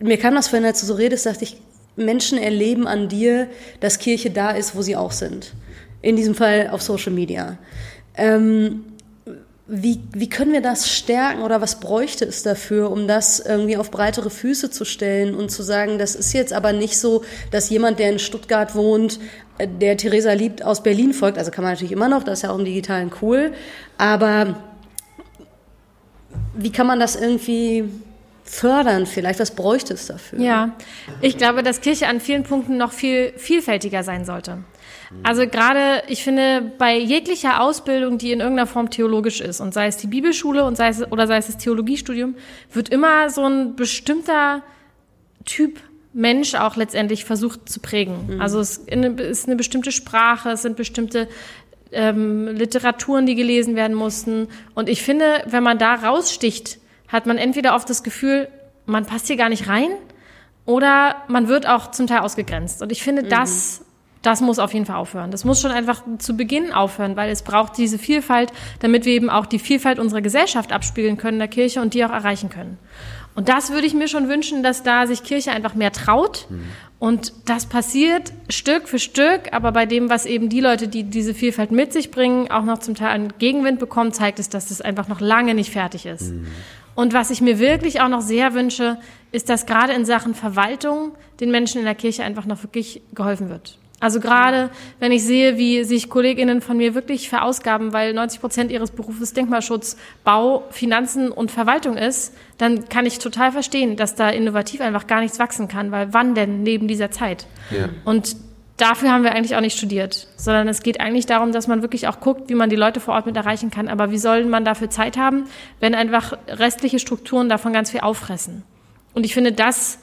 Speaker 1: mir kam das vorhin, als du so redest, dachte ich, Menschen erleben an dir, dass Kirche da ist, wo sie auch sind. In diesem Fall auf Social Media. Ähm, wie, wie können wir das stärken oder was bräuchte es dafür, um das irgendwie auf breitere Füße zu stellen und zu sagen, das ist jetzt aber nicht so, dass jemand, der in Stuttgart wohnt, der Theresa liebt, aus Berlin folgt. Also kann man natürlich immer noch, das ist ja auch im Digitalen cool. Aber wie kann man das irgendwie fördern vielleicht? Was bräuchte es dafür?
Speaker 3: Ja, ich glaube, dass Kirche an vielen Punkten noch viel vielfältiger sein sollte. Also gerade, ich finde, bei jeglicher Ausbildung, die in irgendeiner Form theologisch ist, und sei es die Bibelschule und sei es, oder sei es das Theologiestudium, wird immer so ein bestimmter Typ Mensch auch letztendlich versucht zu prägen. Also es ist eine bestimmte Sprache, es sind bestimmte ähm, Literaturen, die gelesen werden mussten. Und ich finde, wenn man da raussticht, hat man entweder oft das Gefühl, man passt hier gar nicht rein, oder man wird auch zum Teil ausgegrenzt. Und ich finde, das, das muss auf jeden Fall aufhören. Das muss schon einfach zu Beginn aufhören, weil es braucht diese Vielfalt, damit wir eben auch die Vielfalt unserer Gesellschaft abspiegeln können in der Kirche und die auch erreichen können. Und das würde ich mir schon wünschen, dass da sich Kirche einfach mehr traut. Und das passiert Stück für Stück, aber bei dem, was eben die Leute, die diese Vielfalt mit sich bringen, auch noch zum Teil einen Gegenwind bekommen, zeigt es, dass das einfach noch lange nicht fertig ist. Und was ich mir wirklich auch noch sehr wünsche, ist, dass gerade in Sachen Verwaltung den Menschen in der Kirche einfach noch wirklich geholfen wird. Also gerade, wenn ich sehe, wie sich KollegInnen von mir wirklich verausgaben, weil 90 Prozent ihres Berufes Denkmalschutz, Bau, Finanzen und Verwaltung ist, dann kann ich total verstehen, dass da innovativ einfach gar nichts wachsen kann, weil wann denn neben dieser Zeit?
Speaker 2: Ja.
Speaker 3: Und dafür haben wir eigentlich auch nicht studiert, sondern es geht eigentlich darum, dass man wirklich auch guckt, wie man die Leute vor Ort mit erreichen kann. Aber wie soll man dafür Zeit haben, wenn einfach restliche Strukturen davon ganz viel auffressen? Und ich finde, das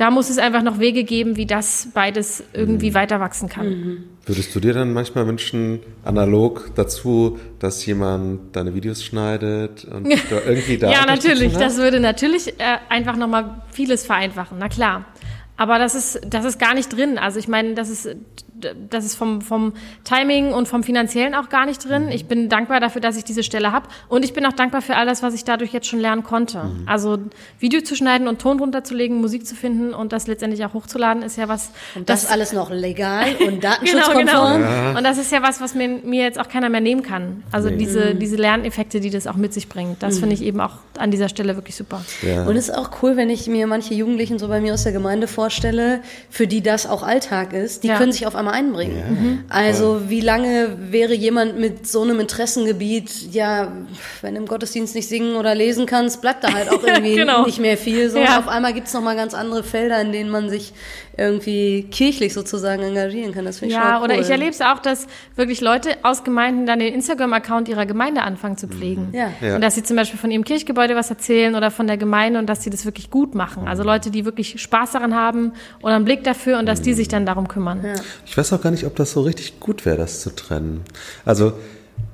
Speaker 3: da muss es einfach noch Wege geben, wie das beides irgendwie weiter wachsen kann.
Speaker 2: Würdest du dir dann manchmal wünschen, analog dazu, dass jemand deine Videos schneidet und irgendwie da
Speaker 3: Ja, natürlich. Das würde natürlich äh, einfach nochmal vieles vereinfachen, na klar. Aber das ist, das ist gar nicht drin. Also ich meine, das ist, das ist vom, vom Timing und vom Finanziellen auch gar nicht drin. Ich bin dankbar dafür, dass ich diese Stelle habe. Und ich bin auch dankbar für all das, was ich dadurch jetzt schon lernen konnte. Also Video zu schneiden und Ton runterzulegen, Musik zu finden und das letztendlich auch hochzuladen, ist ja was.
Speaker 1: Und das, alles noch legal und
Speaker 3: Genau,
Speaker 1: datenschutzkonform.
Speaker 3: genau. Und das ist ja was, was mir, mir jetzt auch keiner mehr nehmen kann. Also diese, diese Lerneffekte, die das auch mit sich bringt. Das finde ich eben auch an dieser Stelle wirklich super.
Speaker 2: Ja.
Speaker 1: Und es ist auch cool, wenn ich mir manche Jugendlichen so bei mir aus der Gemeinde vorstelle, für die das auch Alltag ist, die
Speaker 3: Ja.
Speaker 1: können sich auf einmal einbringen. Also wie lange wäre jemand mit so einem Interessengebiet, ja, wenn du im Gottesdienst nicht singen oder lesen kannst, bleibt da halt auch irgendwie
Speaker 3: Genau.
Speaker 1: nicht mehr viel. So.
Speaker 3: Ja.
Speaker 1: Und auf einmal gibt's noch mal ganz andere Felder, in denen man sich irgendwie kirchlich sozusagen engagieren kann. Das finde ich schon
Speaker 3: Ja,
Speaker 1: cool.
Speaker 3: oder ich erlebe es auch, dass wirklich Leute aus Gemeinden dann den Instagram-Account ihrer Gemeinde anfangen zu pflegen.
Speaker 1: Ja.
Speaker 2: Ja.
Speaker 3: Und dass sie zum Beispiel von ihrem Kirchgebäude was erzählen oder von der Gemeinde und dass sie das wirklich gut machen. Also Leute, die wirklich Spaß daran haben oder einen Blick dafür und dass die sich dann darum kümmern.
Speaker 2: Ich weiß auch gar nicht, ob das so richtig gut wäre, das zu trennen. Also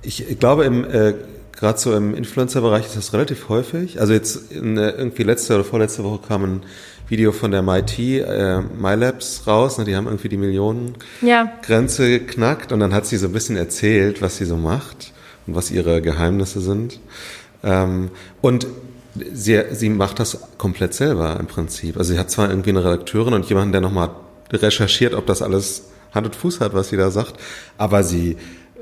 Speaker 2: ich, ich glaube, im äh, gerade so im Influencer-Bereich ist das relativ häufig. Also jetzt in, äh, irgendwie letzte oder vorletzte Woche kam ein Video von der MIT, äh, MyLabs raus. Ne, die haben irgendwie die Millionen-Grenze
Speaker 3: Ja,
Speaker 2: geknackt und dann hat sie so ein bisschen erzählt, was sie so macht und was ihre Geheimnisse sind. Ähm, und sie, sie macht das komplett selber im Prinzip. Also sie hat zwar irgendwie eine Redakteurin und jemanden, der nochmal recherchiert, ob das alles Hand und Fuß hat, was sie da sagt, aber sie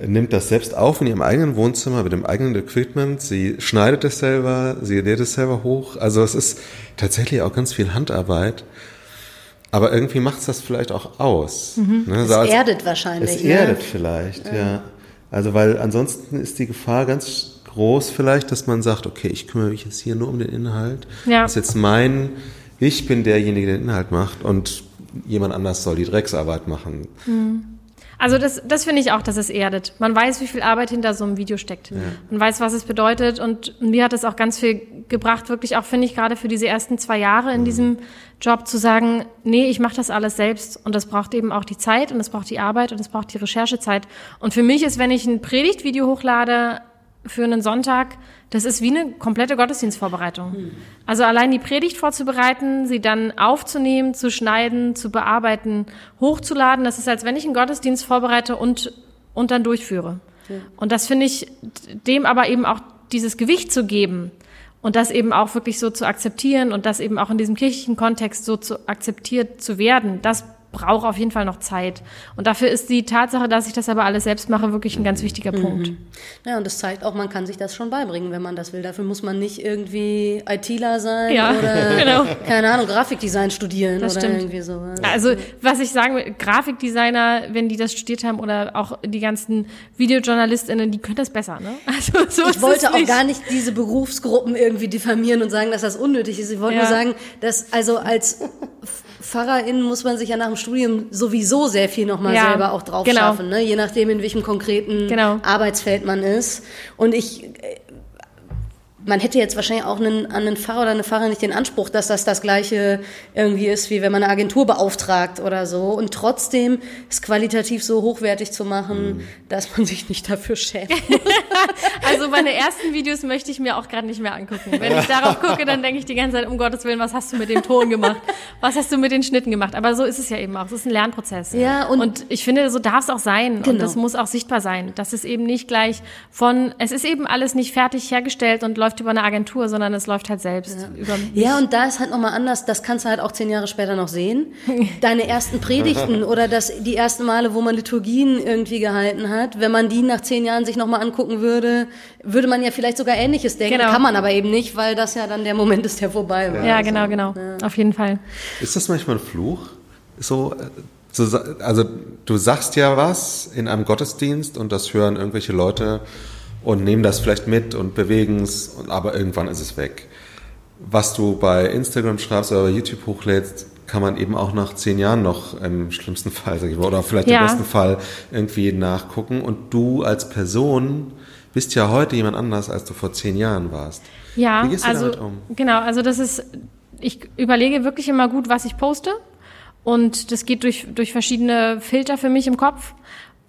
Speaker 2: nimmt das selbst auf in ihrem eigenen Wohnzimmer mit dem eigenen Equipment. Sie schneidet es selber, sie lädt es selber hoch. Also es ist tatsächlich auch ganz viel Handarbeit. Aber irgendwie macht es das vielleicht auch aus. Ne?
Speaker 1: es
Speaker 2: So als-
Speaker 1: erdet wahrscheinlich.
Speaker 2: es
Speaker 1: ne?
Speaker 2: erdet vielleicht, ja. Also weil ansonsten ist die Gefahr ganz groß vielleicht, dass man sagt, okay, ich kümmere mich jetzt hier nur um den Inhalt.
Speaker 3: Ja.
Speaker 2: Das ist jetzt mein, ich bin derjenige, der den Inhalt macht und jemand anders soll die Drecksarbeit machen.
Speaker 3: Also das, das finde ich auch, dass es erdet. Man weiß, wie viel Arbeit hinter so einem Video steckt. Man weiß, was es bedeutet. Und mir hat es auch ganz viel gebracht, wirklich auch, finde ich, gerade für diese ersten zwei Jahre in diesem Job zu sagen, nee, ich mache das alles selbst. Und das braucht eben auch die Zeit und das braucht die Arbeit und das braucht die Recherchezeit. Und für mich ist, wenn ich ein Predigtvideo hochlade für einen Sonntag, das ist wie eine komplette Gottesdienstvorbereitung. Also allein die Predigt vorzubereiten, sie dann aufzunehmen, zu schneiden, zu bearbeiten, hochzuladen, das ist, als wenn ich einen Gottesdienst vorbereite und, und dann durchführe. Und das finde ich, dem aber eben auch dieses Gewicht zu geben und das eben auch wirklich so zu akzeptieren und das eben auch in diesem kirchlichen Kontext so zu akzeptiert zu werden, das braucht auf jeden Fall noch Zeit. Und dafür ist die Tatsache, dass ich das aber alles selbst mache, wirklich ein ganz wichtiger Punkt.
Speaker 1: Ja, und das zeigt auch, man kann sich das schon beibringen, wenn man das will. Dafür muss man nicht irgendwie ITler sein
Speaker 3: Ja,
Speaker 1: oder,
Speaker 3: genau.
Speaker 1: keine Ahnung, Grafikdesign studieren
Speaker 3: Das
Speaker 1: oder
Speaker 3: stimmt.
Speaker 1: irgendwie so.
Speaker 3: Also, was ich sagen will, Grafikdesigner, wenn die das studiert haben oder auch die ganzen VideojournalistInnen, die können das besser, ne? Also, so
Speaker 1: Ich wollte auch
Speaker 3: nicht.
Speaker 1: gar nicht diese Berufsgruppen irgendwie diffamieren und sagen, dass das unnötig ist. Ich wollte
Speaker 3: Ja.
Speaker 1: nur sagen, dass also als Pfarrerin muss man sich ja nach dem Studium sowieso sehr viel nochmal
Speaker 3: Ja,
Speaker 1: selber auch drauf
Speaker 3: genau.
Speaker 1: schaffen, ne? je nachdem, in welchem konkreten
Speaker 3: Genau.
Speaker 1: Arbeitsfeld man ist. Und ich, äh, man hätte jetzt wahrscheinlich auch einen, an einen Pfarrer oder eine Pfarrerin nicht den Anspruch, dass das das gleiche irgendwie ist, wie wenn man eine Agentur beauftragt oder so. Und trotzdem es qualitativ so hochwertig zu machen, dass man sich nicht dafür schämt.
Speaker 3: Also, meine ersten Videos möchte ich mir auch gerade nicht mehr angucken. Wenn ich darauf gucke, dann denke ich die ganze Zeit, um Gottes Willen, was hast du mit dem Ton gemacht? Was hast du mit den Schnitten gemacht? Aber so ist es ja eben auch. Es ist ein Lernprozess.
Speaker 1: Ja, und-
Speaker 3: und ich finde, so darf es auch sein. Und
Speaker 1: Genau.
Speaker 3: das muss auch sichtbar sein. Das ist eben nicht gleich von, es ist eben alles nicht fertig hergestellt und läuft über eine Agentur, sondern es läuft halt selbst über mich.
Speaker 1: Ja, und da ist halt nochmal anders, das kannst du halt auch zehn Jahre später noch sehen. Deine ersten Predigten oder das, die ersten Male, wo man Liturgien irgendwie gehalten hat, wenn man die nach zehn Jahren sich nochmal angucken würde, würde man ja vielleicht sogar Ähnliches denken,
Speaker 3: Genau.
Speaker 1: kann man aber eben nicht, weil das ja dann der Moment ist, der vorbei war.
Speaker 3: Ja, genau, genau. Auf jeden Fall.
Speaker 2: Ist das manchmal ein Fluch? So, äh, also du sagst ja was in einem Gottesdienst und das hören irgendwelche Leute und nehmen das vielleicht mit und bewegen es, aber irgendwann ist es weg. Was du bei Instagram schreibst oder bei YouTube hochlädst, kann man eben auch nach zehn Jahren noch im schlimmsten Fall, sag ich mal, oder vielleicht
Speaker 3: Ja.
Speaker 2: im besten Fall irgendwie nachgucken. Und du als Person bist ja heute jemand anders, als du vor zehn Jahren warst.
Speaker 3: Ja,
Speaker 2: Wie gehst du
Speaker 3: also
Speaker 2: damit um?
Speaker 3: genau, also das ist ich überlege wirklich immer gut, was ich poste. Und das geht durch, durch verschiedene Filter für mich im Kopf.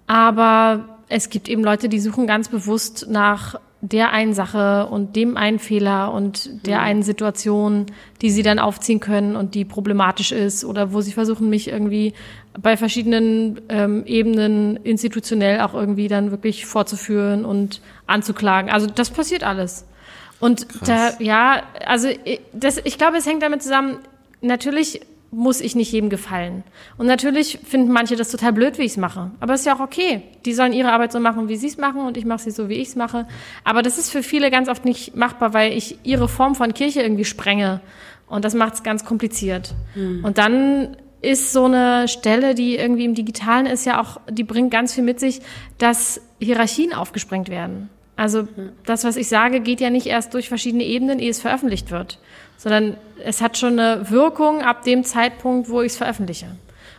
Speaker 3: Aber es gibt eben Leute, die suchen ganz bewusst nach der einen Sache und dem einen Fehler und der einen Situation, die sie dann aufziehen können und die problematisch ist oder wo sie versuchen, mich irgendwie bei verschiedenen ähm, Ebenen institutionell auch irgendwie dann wirklich vorzuführen und anzuklagen. Also das passiert alles. Und Krass. da, ja, also das, ich glaube, es hängt damit zusammen, natürlich muss ich nicht jedem gefallen. Und natürlich finden manche das total blöd, wie ich es mache. Aber es ist ja auch okay. Die sollen ihre Arbeit so machen, wie sie es machen und ich mache sie so, wie ich es mache. Aber das ist für viele ganz oft nicht machbar, weil ich ihre Form von Kirche irgendwie sprenge. Und das macht es ganz kompliziert. Mhm. Und dann ist so eine Stelle, die irgendwie im Digitalen ist, ja auch, die bringt ganz viel mit sich, dass Hierarchien aufgesprengt werden. Also das, was ich sage, geht ja nicht erst durch verschiedene Ebenen, ehe es veröffentlicht wird, sondern es hat schon eine Wirkung ab dem Zeitpunkt, wo ich es veröffentliche.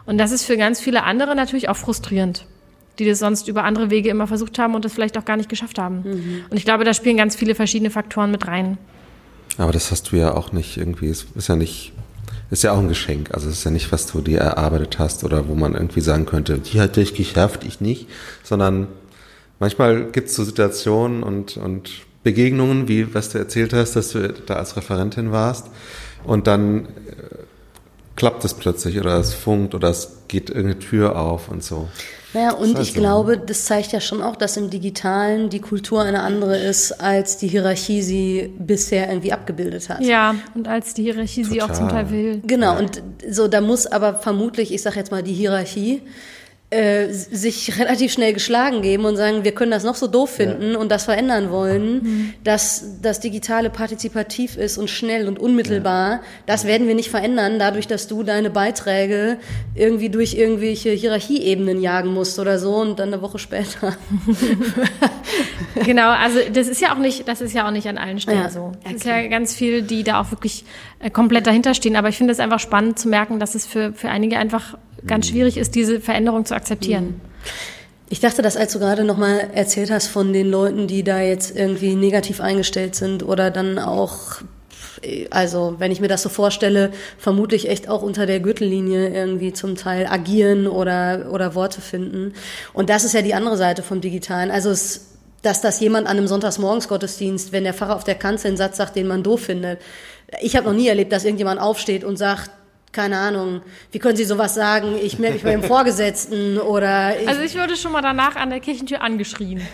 Speaker 3: Und das ist für ganz viele andere natürlich auch frustrierend, die das sonst über andere Wege immer versucht haben und das vielleicht auch gar nicht geschafft haben. Mhm. Und ich glaube, da spielen ganz viele verschiedene Faktoren mit rein.
Speaker 2: Aber das hast du ja auch nicht irgendwie, es ist ja nicht, ist ja auch ein Geschenk. Also es ist ja nicht, was du dir erarbeitet hast oder wo man irgendwie sagen könnte, die hat dich geschafft, ich nicht, sondern Manchmal gibt es so Situationen und, und Begegnungen, wie was du erzählt hast, dass du da als Referentin warst und dann äh, klappt es plötzlich oder es funkt oder es geht irgendeine Tür auf und so.
Speaker 1: Naja, und ich so. glaube, das zeigt ja schon auch, dass im Digitalen die Kultur eine andere ist, als die Hierarchie sie bisher irgendwie abgebildet hat.
Speaker 3: Ja, und als die Hierarchie Total. sie auch zum Teil will.
Speaker 1: Genau, ja. und so, da muss aber vermutlich, ich sage jetzt mal, die Hierarchie äh, sich relativ schnell geschlagen geben und sagen, wir können das noch so doof finden ja. und das verändern wollen, mhm. dass das Digitale partizipativ ist und schnell und unmittelbar. Ja. Das werden wir nicht verändern, dadurch, dass du deine Beiträge irgendwie durch irgendwelche Hierarchieebenen jagen musst oder so und dann eine Woche später.
Speaker 3: genau, also das ist ja auch nicht, das ist ja auch nicht an allen Stellen ja. so. Es ist ja ganz viel, die da auch wirklich äh, komplett dahinter stehen. Aber ich finde es einfach spannend zu merken, dass es für, für einige einfach ganz schwierig ist, diese Veränderung zu akzeptieren. Mhm.
Speaker 1: Ich dachte, dass als du gerade nochmal erzählt hast von den Leuten, die da jetzt irgendwie negativ eingestellt sind oder dann auch, also wenn ich mir das so vorstelle, vermutlich echt auch unter der Gürtellinie irgendwie zum Teil agieren oder, oder Worte finden. Und das ist ja die andere Seite vom Digitalen. Also es, dass das jemand an einem Sonntagsmorgensgottesdienst, wenn der Pfarrer auf der Kanzel einen Satz sagt, den man doof findet. Ich habe noch nie erlebt, dass irgendjemand aufsteht und sagt, keine Ahnung, wie können Sie sowas sagen? Ich melde mich bei dem Vorgesetzten oder.
Speaker 3: Ich also ich wurde schon mal danach an der Kirchentür angeschrien.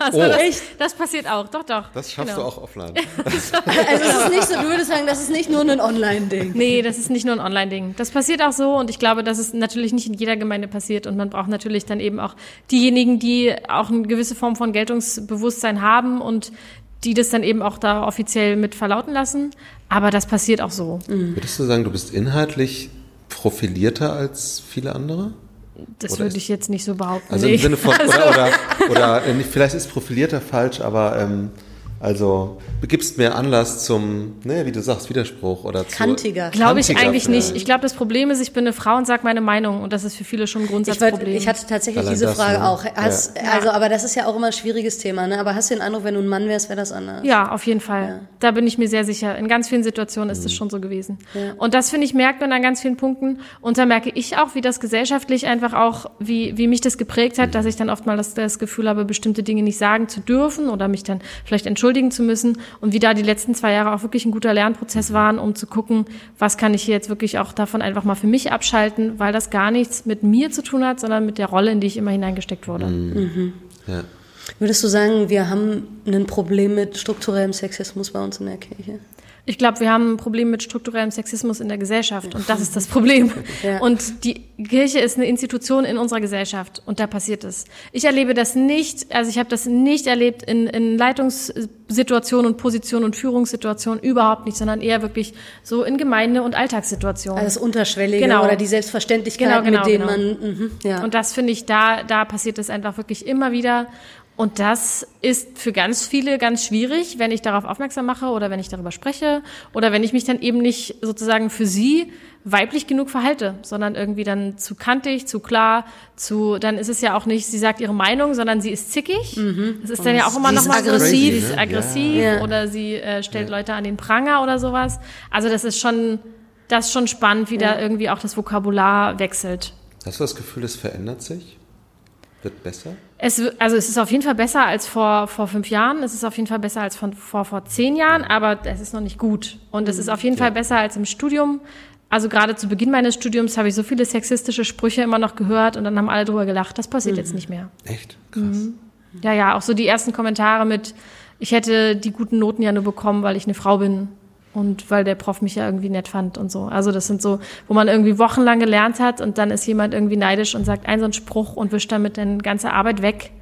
Speaker 3: Also oh. das, das, passiert auch, doch, doch.
Speaker 2: Das schaffst genau. du auch offline.
Speaker 1: also es ist nicht so, du würdest sagen, das ist nicht nur ein Online-Ding.
Speaker 3: Nee, das ist nicht nur ein Online-Ding. Das passiert auch so und ich glaube, dass es natürlich nicht in jeder Gemeinde passiert und man braucht natürlich dann eben auch diejenigen, die auch eine gewisse Form von Geltungsbewusstsein haben und die das dann eben auch da offiziell mit verlauten lassen. Aber das passiert auch so.
Speaker 2: Mhm. Würdest du sagen, du bist inhaltlich profilierter als viele andere?
Speaker 3: Das oder würde ich jetzt nicht so behaupten.
Speaker 2: Also im Sinne von, also. oder, oder, oder, äh, vielleicht ist profilierter falsch, aber ähm, also begibst mehr Anlass zum, ne, wie du sagst, Widerspruch oder
Speaker 1: zu, kantiger.
Speaker 3: Glaube ich eigentlich nicht. Ich glaube, das Problem ist, ich bin eine Frau und sage meine Meinung und das ist für viele schon ein Grundsatzproblem.
Speaker 1: Ich, ich hatte tatsächlich Allein diese Frage ne? auch. Hast, ja. Also, aber das ist ja auch immer ein schwieriges Thema. Ne? Aber hast du den Eindruck, wenn du ein Mann wärst, wäre das anders?
Speaker 3: Ja, auf jeden Fall. Ja. Da bin ich mir sehr sicher. In ganz vielen Situationen ist es mhm. schon so gewesen. Ja. Und das finde ich merkt man an ganz vielen Punkten. Und da merke ich auch, wie das gesellschaftlich einfach auch, wie, wie mich das geprägt hat, mhm. dass ich dann oft mal das, das Gefühl habe, bestimmte Dinge nicht sagen zu dürfen oder mich dann vielleicht entschuldigen zu müssen und wie da die letzten zwei Jahre auch wirklich ein guter Lernprozess waren, um zu gucken, was kann ich hier jetzt wirklich auch davon einfach mal für mich abschalten, weil das gar nichts mit mir zu tun hat, sondern mit der Rolle, in die ich immer hineingesteckt wurde. Mhm.
Speaker 1: Ja. Würdest du sagen, wir haben ein Problem mit strukturellem Sexismus bei uns in der Kirche?
Speaker 3: Ich glaube, wir haben ein Problem mit strukturellem Sexismus in der Gesellschaft und das ist das Problem. Ja. Und die Kirche ist eine Institution in unserer Gesellschaft und da passiert es. Ich erlebe das nicht, also ich habe das nicht erlebt in, in Leitungssituationen und Positionen und Führungssituationen überhaupt nicht, sondern eher wirklich so in Gemeinde- und Alltagssituationen.
Speaker 1: Also das Unterschwellige genau. oder die Selbstverständlichkeit, genau, genau, mit denen genau. man.
Speaker 3: Mh, ja. Und das finde ich, da, da passiert es einfach wirklich immer wieder. Und das ist für ganz viele ganz schwierig, wenn ich darauf aufmerksam mache oder wenn ich darüber spreche oder wenn ich mich dann eben nicht sozusagen für sie weiblich genug verhalte, sondern irgendwie dann zu kantig, zu klar, zu, dann ist es ja auch nicht, sie sagt ihre Meinung, sondern sie ist zickig. Mhm. Das ist dann ja auch immer noch mal
Speaker 1: aggressiv,
Speaker 3: sie
Speaker 2: ne?
Speaker 3: ist aggressiv
Speaker 1: Ja.
Speaker 3: oder sie äh, stellt Leute an den Pranger oder sowas. Also das ist schon, das ist schon spannend, wie da irgendwie auch das Vokabular wechselt.
Speaker 2: Hast du das Gefühl, es verändert sich? Wird besser?
Speaker 3: Es, also es ist auf jeden Fall besser als vor, vor fünf Jahren. Es ist auf jeden Fall besser als von, vor, vor zehn Jahren, aber es ist noch nicht gut. Und es ist auf jeden Fall besser als im Studium. Also gerade zu Beginn meines Studiums habe ich so viele sexistische Sprüche immer noch gehört und dann haben alle drüber gelacht. Das passiert jetzt nicht mehr.
Speaker 2: Echt? Krass.
Speaker 3: Mhm. Ja, ja, auch so die ersten Kommentare mit, ich hätte die guten Noten ja nur bekommen, weil ich eine Frau bin und weil der Prof mich ja irgendwie nett fand und so. Also das sind so, wo man irgendwie wochenlang gelernt hat und dann ist jemand irgendwie neidisch und sagt einen so einen Spruch und wischt damit dann ganze Arbeit weg.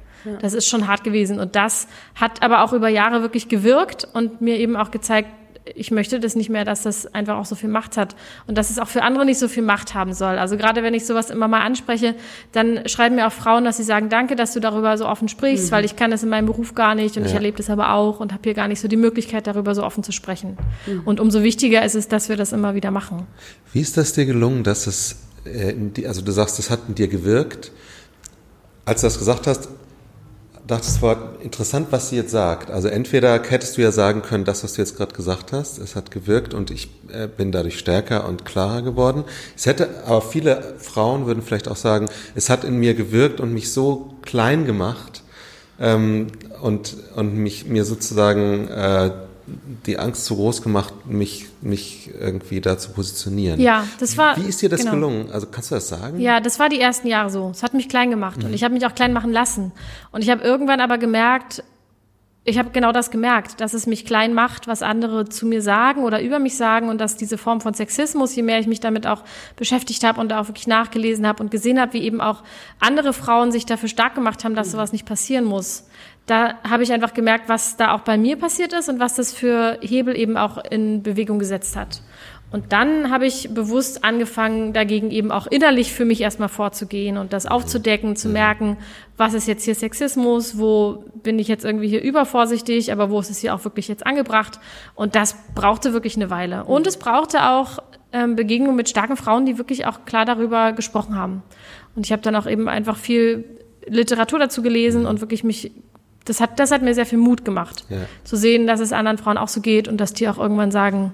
Speaker 3: Das ist schon hart gewesen und das hat aber auch über Jahre wirklich gewirkt und mir eben auch gezeigt, ich möchte das nicht mehr, dass das einfach auch so viel Macht hat und dass es auch für andere nicht so viel Macht haben soll. Also gerade wenn ich sowas immer mal anspreche, dann schreiben mir auch Frauen, dass sie sagen, danke, dass du darüber so offen sprichst, weil ich kann das in meinem Beruf gar nicht und ich
Speaker 2: Ja.
Speaker 3: erlebe das aber auch und habe hier gar nicht so die Möglichkeit, darüber so offen zu sprechen. Und umso wichtiger ist es, dass wir das immer wieder machen.
Speaker 2: Wie ist das dir gelungen, dass es, äh, also du sagst, es hat in dir gewirkt. Als du das gesagt hast, dachtest du, war interessant, was sie jetzt sagt. Also entweder hättest du ja sagen können, das, was du jetzt gerade gesagt hast, es hat gewirkt und ich äh, bin dadurch stärker und klarer geworden. Es hätte, aber viele Frauen würden vielleicht auch sagen, es hat in mir gewirkt und mich so klein gemacht ähm, und, und mich, mir sozusagen äh, die Angst zu groß gemacht, mich, mich irgendwie da zu positionieren.
Speaker 3: Ja, das war.
Speaker 2: Wie ist dir das
Speaker 3: genau.
Speaker 2: gelungen? Also kannst du das sagen?
Speaker 3: Ja, das war die ersten Jahre so. Es hat mich klein gemacht und ich habe mich auch klein machen lassen. Und ich habe irgendwann aber gemerkt, ich habe genau das gemerkt, dass es mich klein macht, was andere zu mir sagen oder über mich sagen und dass diese Form von Sexismus, je mehr ich mich damit auch beschäftigt habe und auch wirklich nachgelesen habe und gesehen habe, wie eben auch andere Frauen sich dafür stark gemacht haben, dass sowas nicht passieren muss, da habe ich einfach gemerkt, was da auch bei mir passiert ist und was das für Hebel eben auch in Bewegung gesetzt hat. Und dann habe ich bewusst angefangen, dagegen eben auch innerlich für mich erstmal vorzugehen und das aufzudecken, zu merken, was ist jetzt hier Sexismus, wo bin ich jetzt irgendwie hier übervorsichtig, aber wo ist es hier auch wirklich jetzt angebracht. Und das brauchte wirklich eine Weile. Und es brauchte auch ähm, Begegnungen mit starken Frauen, die wirklich auch klar darüber gesprochen haben. Und ich habe dann auch eben einfach viel Literatur dazu gelesen und wirklich mich das hat, das hat mir sehr viel Mut gemacht,
Speaker 2: Ja.
Speaker 3: zu sehen, dass es anderen Frauen auch so geht und dass die auch irgendwann sagen,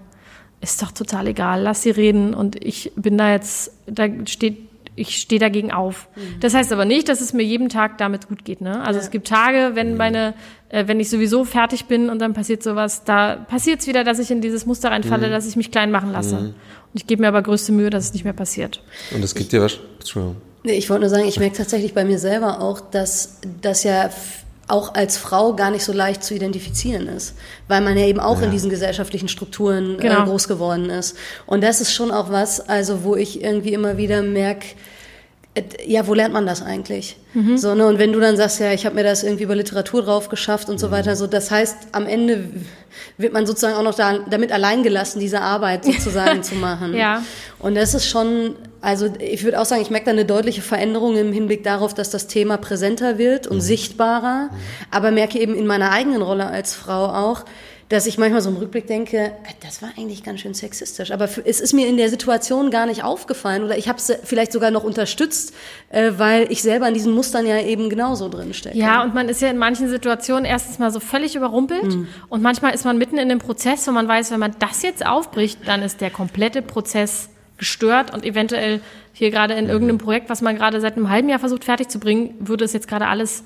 Speaker 3: ist doch total egal, lass sie reden und ich bin da jetzt, da steht, ich stehe dagegen auf. Das heißt aber nicht, dass es mir jeden Tag damit gut geht. Ne? Also es gibt Tage, wenn meine, äh, wenn ich sowieso fertig bin und dann passiert sowas, da passiert es wieder, dass ich in dieses Muster reinfalle, dass ich mich klein machen lasse. Und ich gebe mir aber größte Mühe, dass es nicht mehr passiert.
Speaker 2: Und es gibt dir was. Entschuldigung.
Speaker 1: Nee, ich wollte nur sagen, ich merke tatsächlich bei mir selber auch, dass das ja auch als Frau gar nicht so leicht zu identifizieren ist, weil man ja eben auch in diesen gesellschaftlichen Strukturen
Speaker 3: Genau.
Speaker 1: äh, groß geworden ist. Und das ist schon auch was, also wo ich irgendwie immer wieder merke, äh, ja, wo lernt man das eigentlich? So, ne? Und wenn du dann sagst, ja, ich habe mir das irgendwie über Literatur drauf geschafft und so weiter, so das heißt, am Ende wird man sozusagen auch noch da, damit allein gelassen, diese Arbeit sozusagen zu machen.
Speaker 3: Ja.
Speaker 1: Und das ist schon, also ich würde auch sagen, ich merke da eine deutliche Veränderung im Hinblick darauf, dass das Thema präsenter wird und sichtbarer, aber merke eben in meiner eigenen Rolle als Frau auch, dass ich manchmal so im Rückblick denke, das war eigentlich ganz schön sexistisch. Aber es ist mir in der Situation gar nicht aufgefallen oder ich habe es vielleicht sogar noch unterstützt, äh, weil ich selber in diesen Mustern ja eben genauso drin stecke.
Speaker 3: Ja, und man ist ja in manchen Situationen erstens mal so völlig überrumpelt und manchmal ist man mitten in dem Prozess, wo man weiß, wenn man das jetzt aufbricht, dann ist der komplette Prozess gestört und eventuell hier gerade in irgendeinem Projekt, was man gerade seit einem halben Jahr versucht fertig zu bringen, würde es jetzt gerade alles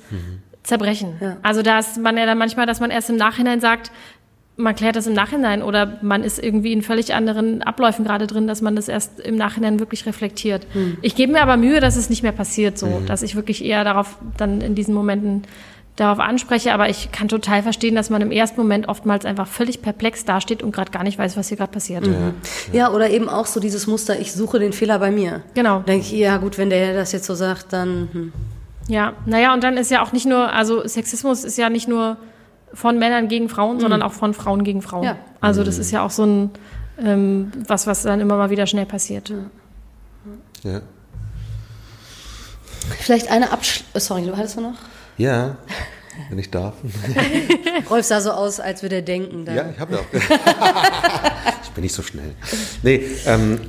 Speaker 3: zerbrechen.
Speaker 1: Ja.
Speaker 3: Also da ist man ja dann manchmal, dass man erst im Nachhinein sagt, man klärt das im Nachhinein oder man ist irgendwie in völlig anderen Abläufen gerade drin, dass man das erst im Nachhinein wirklich reflektiert. Ich gebe mir aber Mühe, dass es nicht mehr passiert, so, dass ich wirklich eher darauf dann in diesen Momenten darauf anspreche, aber ich kann total verstehen, dass man im ersten Moment oftmals einfach völlig perplex dasteht und gerade gar nicht weiß, was hier gerade passiert.
Speaker 1: Ja, oder eben auch so dieses Muster, ich suche den Fehler bei mir.
Speaker 3: Genau.
Speaker 1: Denke ich, ja gut, wenn der das jetzt so sagt, dann... Hm.
Speaker 3: Ja, naja, und dann ist ja auch nicht nur, also Sexismus ist ja nicht nur von Männern gegen Frauen, sondern auch von Frauen gegen Frauen.
Speaker 1: Ja.
Speaker 3: Also das ist ja auch so ein, ähm, was, was dann immer mal wieder schnell passiert.
Speaker 2: Ja.
Speaker 1: Vielleicht eine Absch... äh, Sorry, du hattest noch?
Speaker 2: Ja. wenn ich darf.
Speaker 1: Rolf sah so aus, als würde er denken. Dann.
Speaker 2: Ja, ich habe ja auch. ich bin nicht so schnell. Nee, ähm,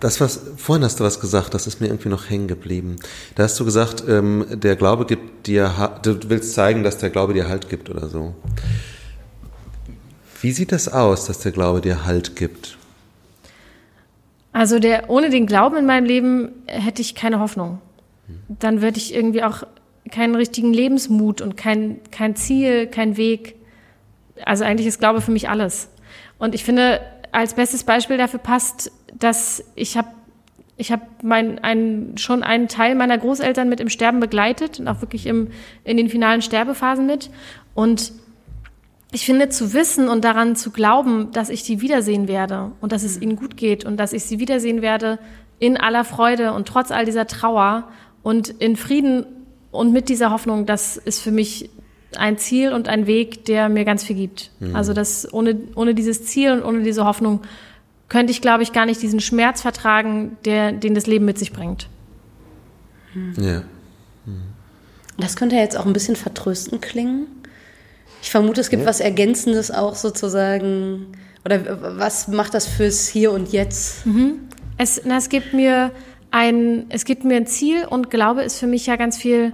Speaker 2: das was vorhin hast du was gesagt, das ist mir irgendwie noch hängen geblieben. Da hast du gesagt, ähm, der Glaube gibt dir, du willst zeigen, dass der Glaube dir Halt gibt oder so. Wie sieht das aus, dass der Glaube dir Halt gibt?
Speaker 3: Also der, ohne den Glauben in meinem Leben hätte ich keine Hoffnung. Dann würde ich irgendwie auch keinen richtigen Lebensmut und kein, kein Ziel, kein Weg. Also eigentlich ist Glaube für mich alles. Und ich finde, als bestes Beispiel dafür passt, dass ich habe ich habe mein, ein, schon einen Teil meiner Großeltern mit im Sterben begleitet und auch wirklich im, in den finalen Sterbephasen mit. Und ich finde, zu wissen und daran zu glauben, dass ich die wiedersehen werde und dass es ihnen gut geht und dass ich sie wiedersehen werde in aller Freude und trotz all dieser Trauer und in Frieden und mit dieser Hoffnung, das ist für mich ein Ziel und ein Weg, der mir ganz viel gibt. Mhm. Also das ohne, ohne dieses Ziel und ohne diese Hoffnung könnte ich, glaube ich, gar nicht diesen Schmerz vertragen, der, den das Leben mit sich bringt.
Speaker 2: Mhm. Ja.
Speaker 1: Mhm. Das könnte ja jetzt auch ein bisschen vertrösten klingen. Ich vermute, es gibt ja. was Ergänzendes auch sozusagen. Oder was macht das fürs Hier und Jetzt?
Speaker 3: Mhm. Es, na, es gibt mir ein, es gibt mir ein Ziel und Glaube ist für mich ja ganz viel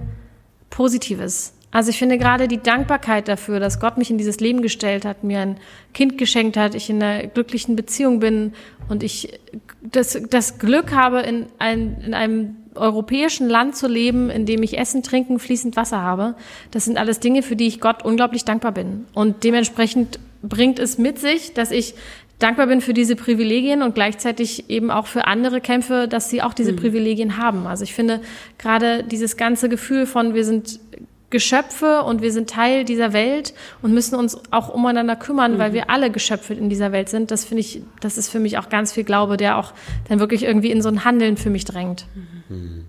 Speaker 3: Positives. Also ich finde gerade die Dankbarkeit dafür, dass Gott mich in dieses Leben gestellt hat, mir ein Kind geschenkt hat, ich in einer glücklichen Beziehung bin und ich das, das Glück habe, in, ein, in einem europäischen Land zu leben, in dem ich Essen, Trinken, fließend Wasser habe. Das sind alles Dinge, für die ich Gott unglaublich dankbar bin. Und dementsprechend bringt es mit sich, dass ich dankbar bin für diese Privilegien und gleichzeitig eben auch für andere kämpfe, dass sie auch diese mhm. Privilegien haben. Also ich finde gerade dieses ganze Gefühl von, wir sind Geschöpfe und wir sind Teil dieser Welt und müssen uns auch umeinander kümmern, mhm. weil wir alle Geschöpfe in dieser Welt sind. Das finde ich, das ist für mich auch ganz viel Glaube, der auch dann wirklich irgendwie in so ein Handeln für mich drängt. Mhm.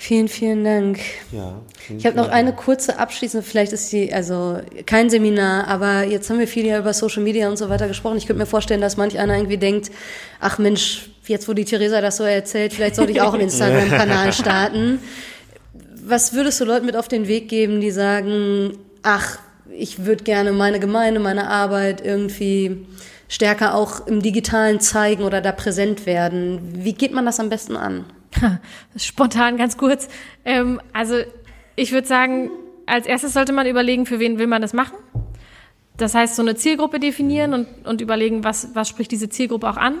Speaker 1: Vielen, vielen Dank. Ja, ich habe noch eine kurze abschließende, vielleicht ist die, also kein Seminar, aber jetzt haben wir viel ja über Social Media und so weiter gesprochen. Ich könnte mir vorstellen, dass manch einer irgendwie denkt, ach Mensch, jetzt wo die Theresa das so erzählt, vielleicht sollte ich auch einen Instagram-Kanal starten. Was würdest du Leuten mit auf den Weg geben, die sagen, ach, ich würde gerne meine Gemeinde, meine Arbeit irgendwie stärker auch im Digitalen zeigen oder da präsent werden. Wie geht man das am besten an?
Speaker 3: Spontan, ganz kurz. Ähm, also ich würde sagen, als erstes sollte man überlegen, für wen will man das machen. Das heißt, so eine Zielgruppe definieren und, und überlegen, was, was spricht diese Zielgruppe auch an.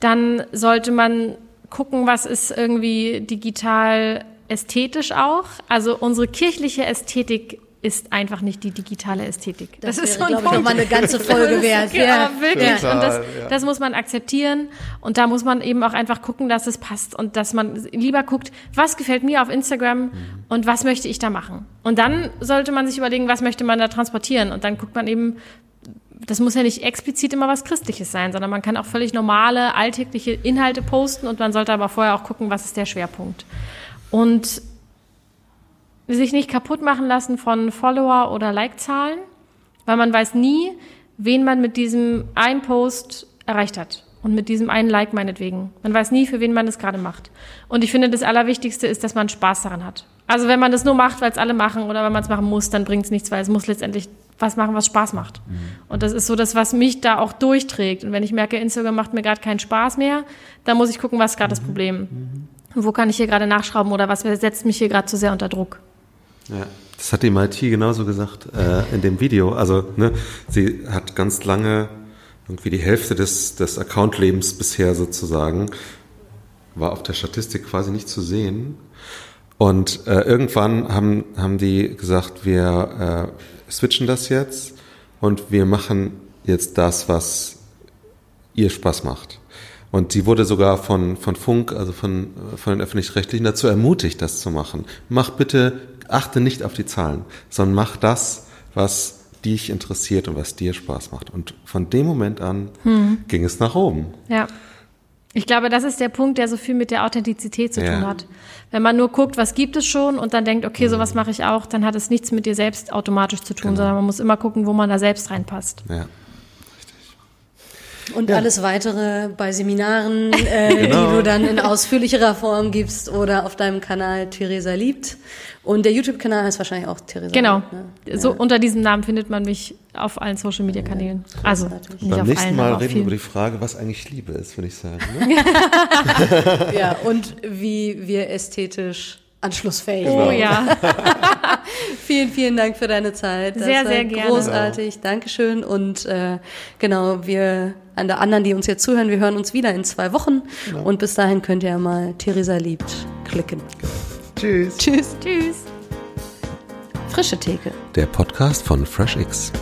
Speaker 3: Dann sollte man gucken, was ist irgendwie digital ästhetisch auch. Also unsere kirchliche Ästhetik ist einfach nicht die digitale Ästhetik.
Speaker 1: Das, das ist so ein glaube ich, nochmal eine ganze Folge wert.
Speaker 3: ja, ja, wirklich. Total, und das, ja. das muss man akzeptieren. Und da muss man eben auch einfach gucken, dass es passt und dass man lieber guckt, was gefällt mir auf Instagram mhm. und was möchte ich da machen. Und dann sollte man sich überlegen, was möchte man da transportieren. Und dann guckt man eben, das muss ja nicht explizit immer was Christliches sein, sondern man kann auch völlig normale, alltägliche Inhalte posten und man sollte aber vorher auch gucken, was ist der Schwerpunkt. Und sich nicht kaputt machen lassen von Follower oder Like-Zahlen, weil man weiß nie, wen man mit diesem einen Post erreicht hat. Und mit diesem einen Like meinetwegen. Man weiß nie, für wen man das gerade macht. Und ich finde, das Allerwichtigste ist, dass man Spaß daran hat. Also wenn man das nur macht, weil es alle machen oder wenn man es machen muss, dann bringt es nichts, weil es muss letztendlich was machen, was Spaß macht. Mhm. Und das ist so das, was mich da auch durchträgt. Und wenn ich merke, Instagram macht mir gerade keinen Spaß mehr, dann muss ich gucken, was ist gerade mhm. das Problem. Mhm. Wo kann ich hier gerade nachschrauben oder was setzt mich hier gerade zu sehr unter Druck?
Speaker 2: Ja, das hat die MIT genauso gesagt äh, in dem Video. Also ne, sie hat ganz lange irgendwie die Hälfte des, des Account-Lebens bisher sozusagen war auf der Statistik quasi nicht zu sehen. Und äh, irgendwann haben, haben die gesagt, wir äh, switchen das jetzt und wir machen jetzt das, was ihr Spaß macht. Und sie wurde sogar von, von Funk, also von, von den Öffentlich-Rechtlichen dazu ermutigt, das zu machen. Mach bitte achte nicht auf die Zahlen, sondern mach das, was dich interessiert und was dir Spaß macht. Und von dem Moment an hm. ging es nach oben.
Speaker 3: Ja. Ich glaube, das ist der Punkt, der so viel mit der Authentizität zu ja. tun hat. Wenn man nur guckt, was gibt es schon und dann denkt, okay, mhm. sowas mache ich auch, dann hat es nichts mit dir selbst automatisch zu tun, genau. sondern man muss immer gucken, wo man da selbst reinpasst.
Speaker 2: Ja.
Speaker 1: Und alles weitere bei Seminaren, äh,
Speaker 2: Genau.
Speaker 1: die du dann in ausführlicherer Form gibst oder auf deinem Kanal Theresa liebt. Und der YouTube-Kanal heißt wahrscheinlich auch Theresa
Speaker 3: Genau.
Speaker 1: liebt. Ne?
Speaker 3: So unter diesem Namen findet man mich auf allen Social Media Kanälen. Also
Speaker 1: großartig.
Speaker 3: nicht
Speaker 2: Beim
Speaker 3: auf
Speaker 2: nächsten
Speaker 3: allen,
Speaker 2: Mal reden wir über die Frage, was eigentlich Liebe ist, würde ich sagen. Ne?
Speaker 1: Ja, und wie wir ästhetisch anschlussfähig
Speaker 3: Oh
Speaker 1: sind.
Speaker 3: ja.
Speaker 1: Vielen, vielen Dank für deine Zeit. Das
Speaker 3: Sehr,
Speaker 1: war
Speaker 3: sehr gerne.
Speaker 1: Großartig, Dankeschön. Und äh, genau, wir an der anderen, die uns jetzt zuhören, wir hören uns wieder in zwei Wochen. Und bis dahin könnt ihr mal Theresa liebt klicken.
Speaker 2: Tschüss.
Speaker 1: Tschüss.
Speaker 3: Tschüss.
Speaker 1: Frische Theke.
Speaker 2: Der Podcast von FreshX.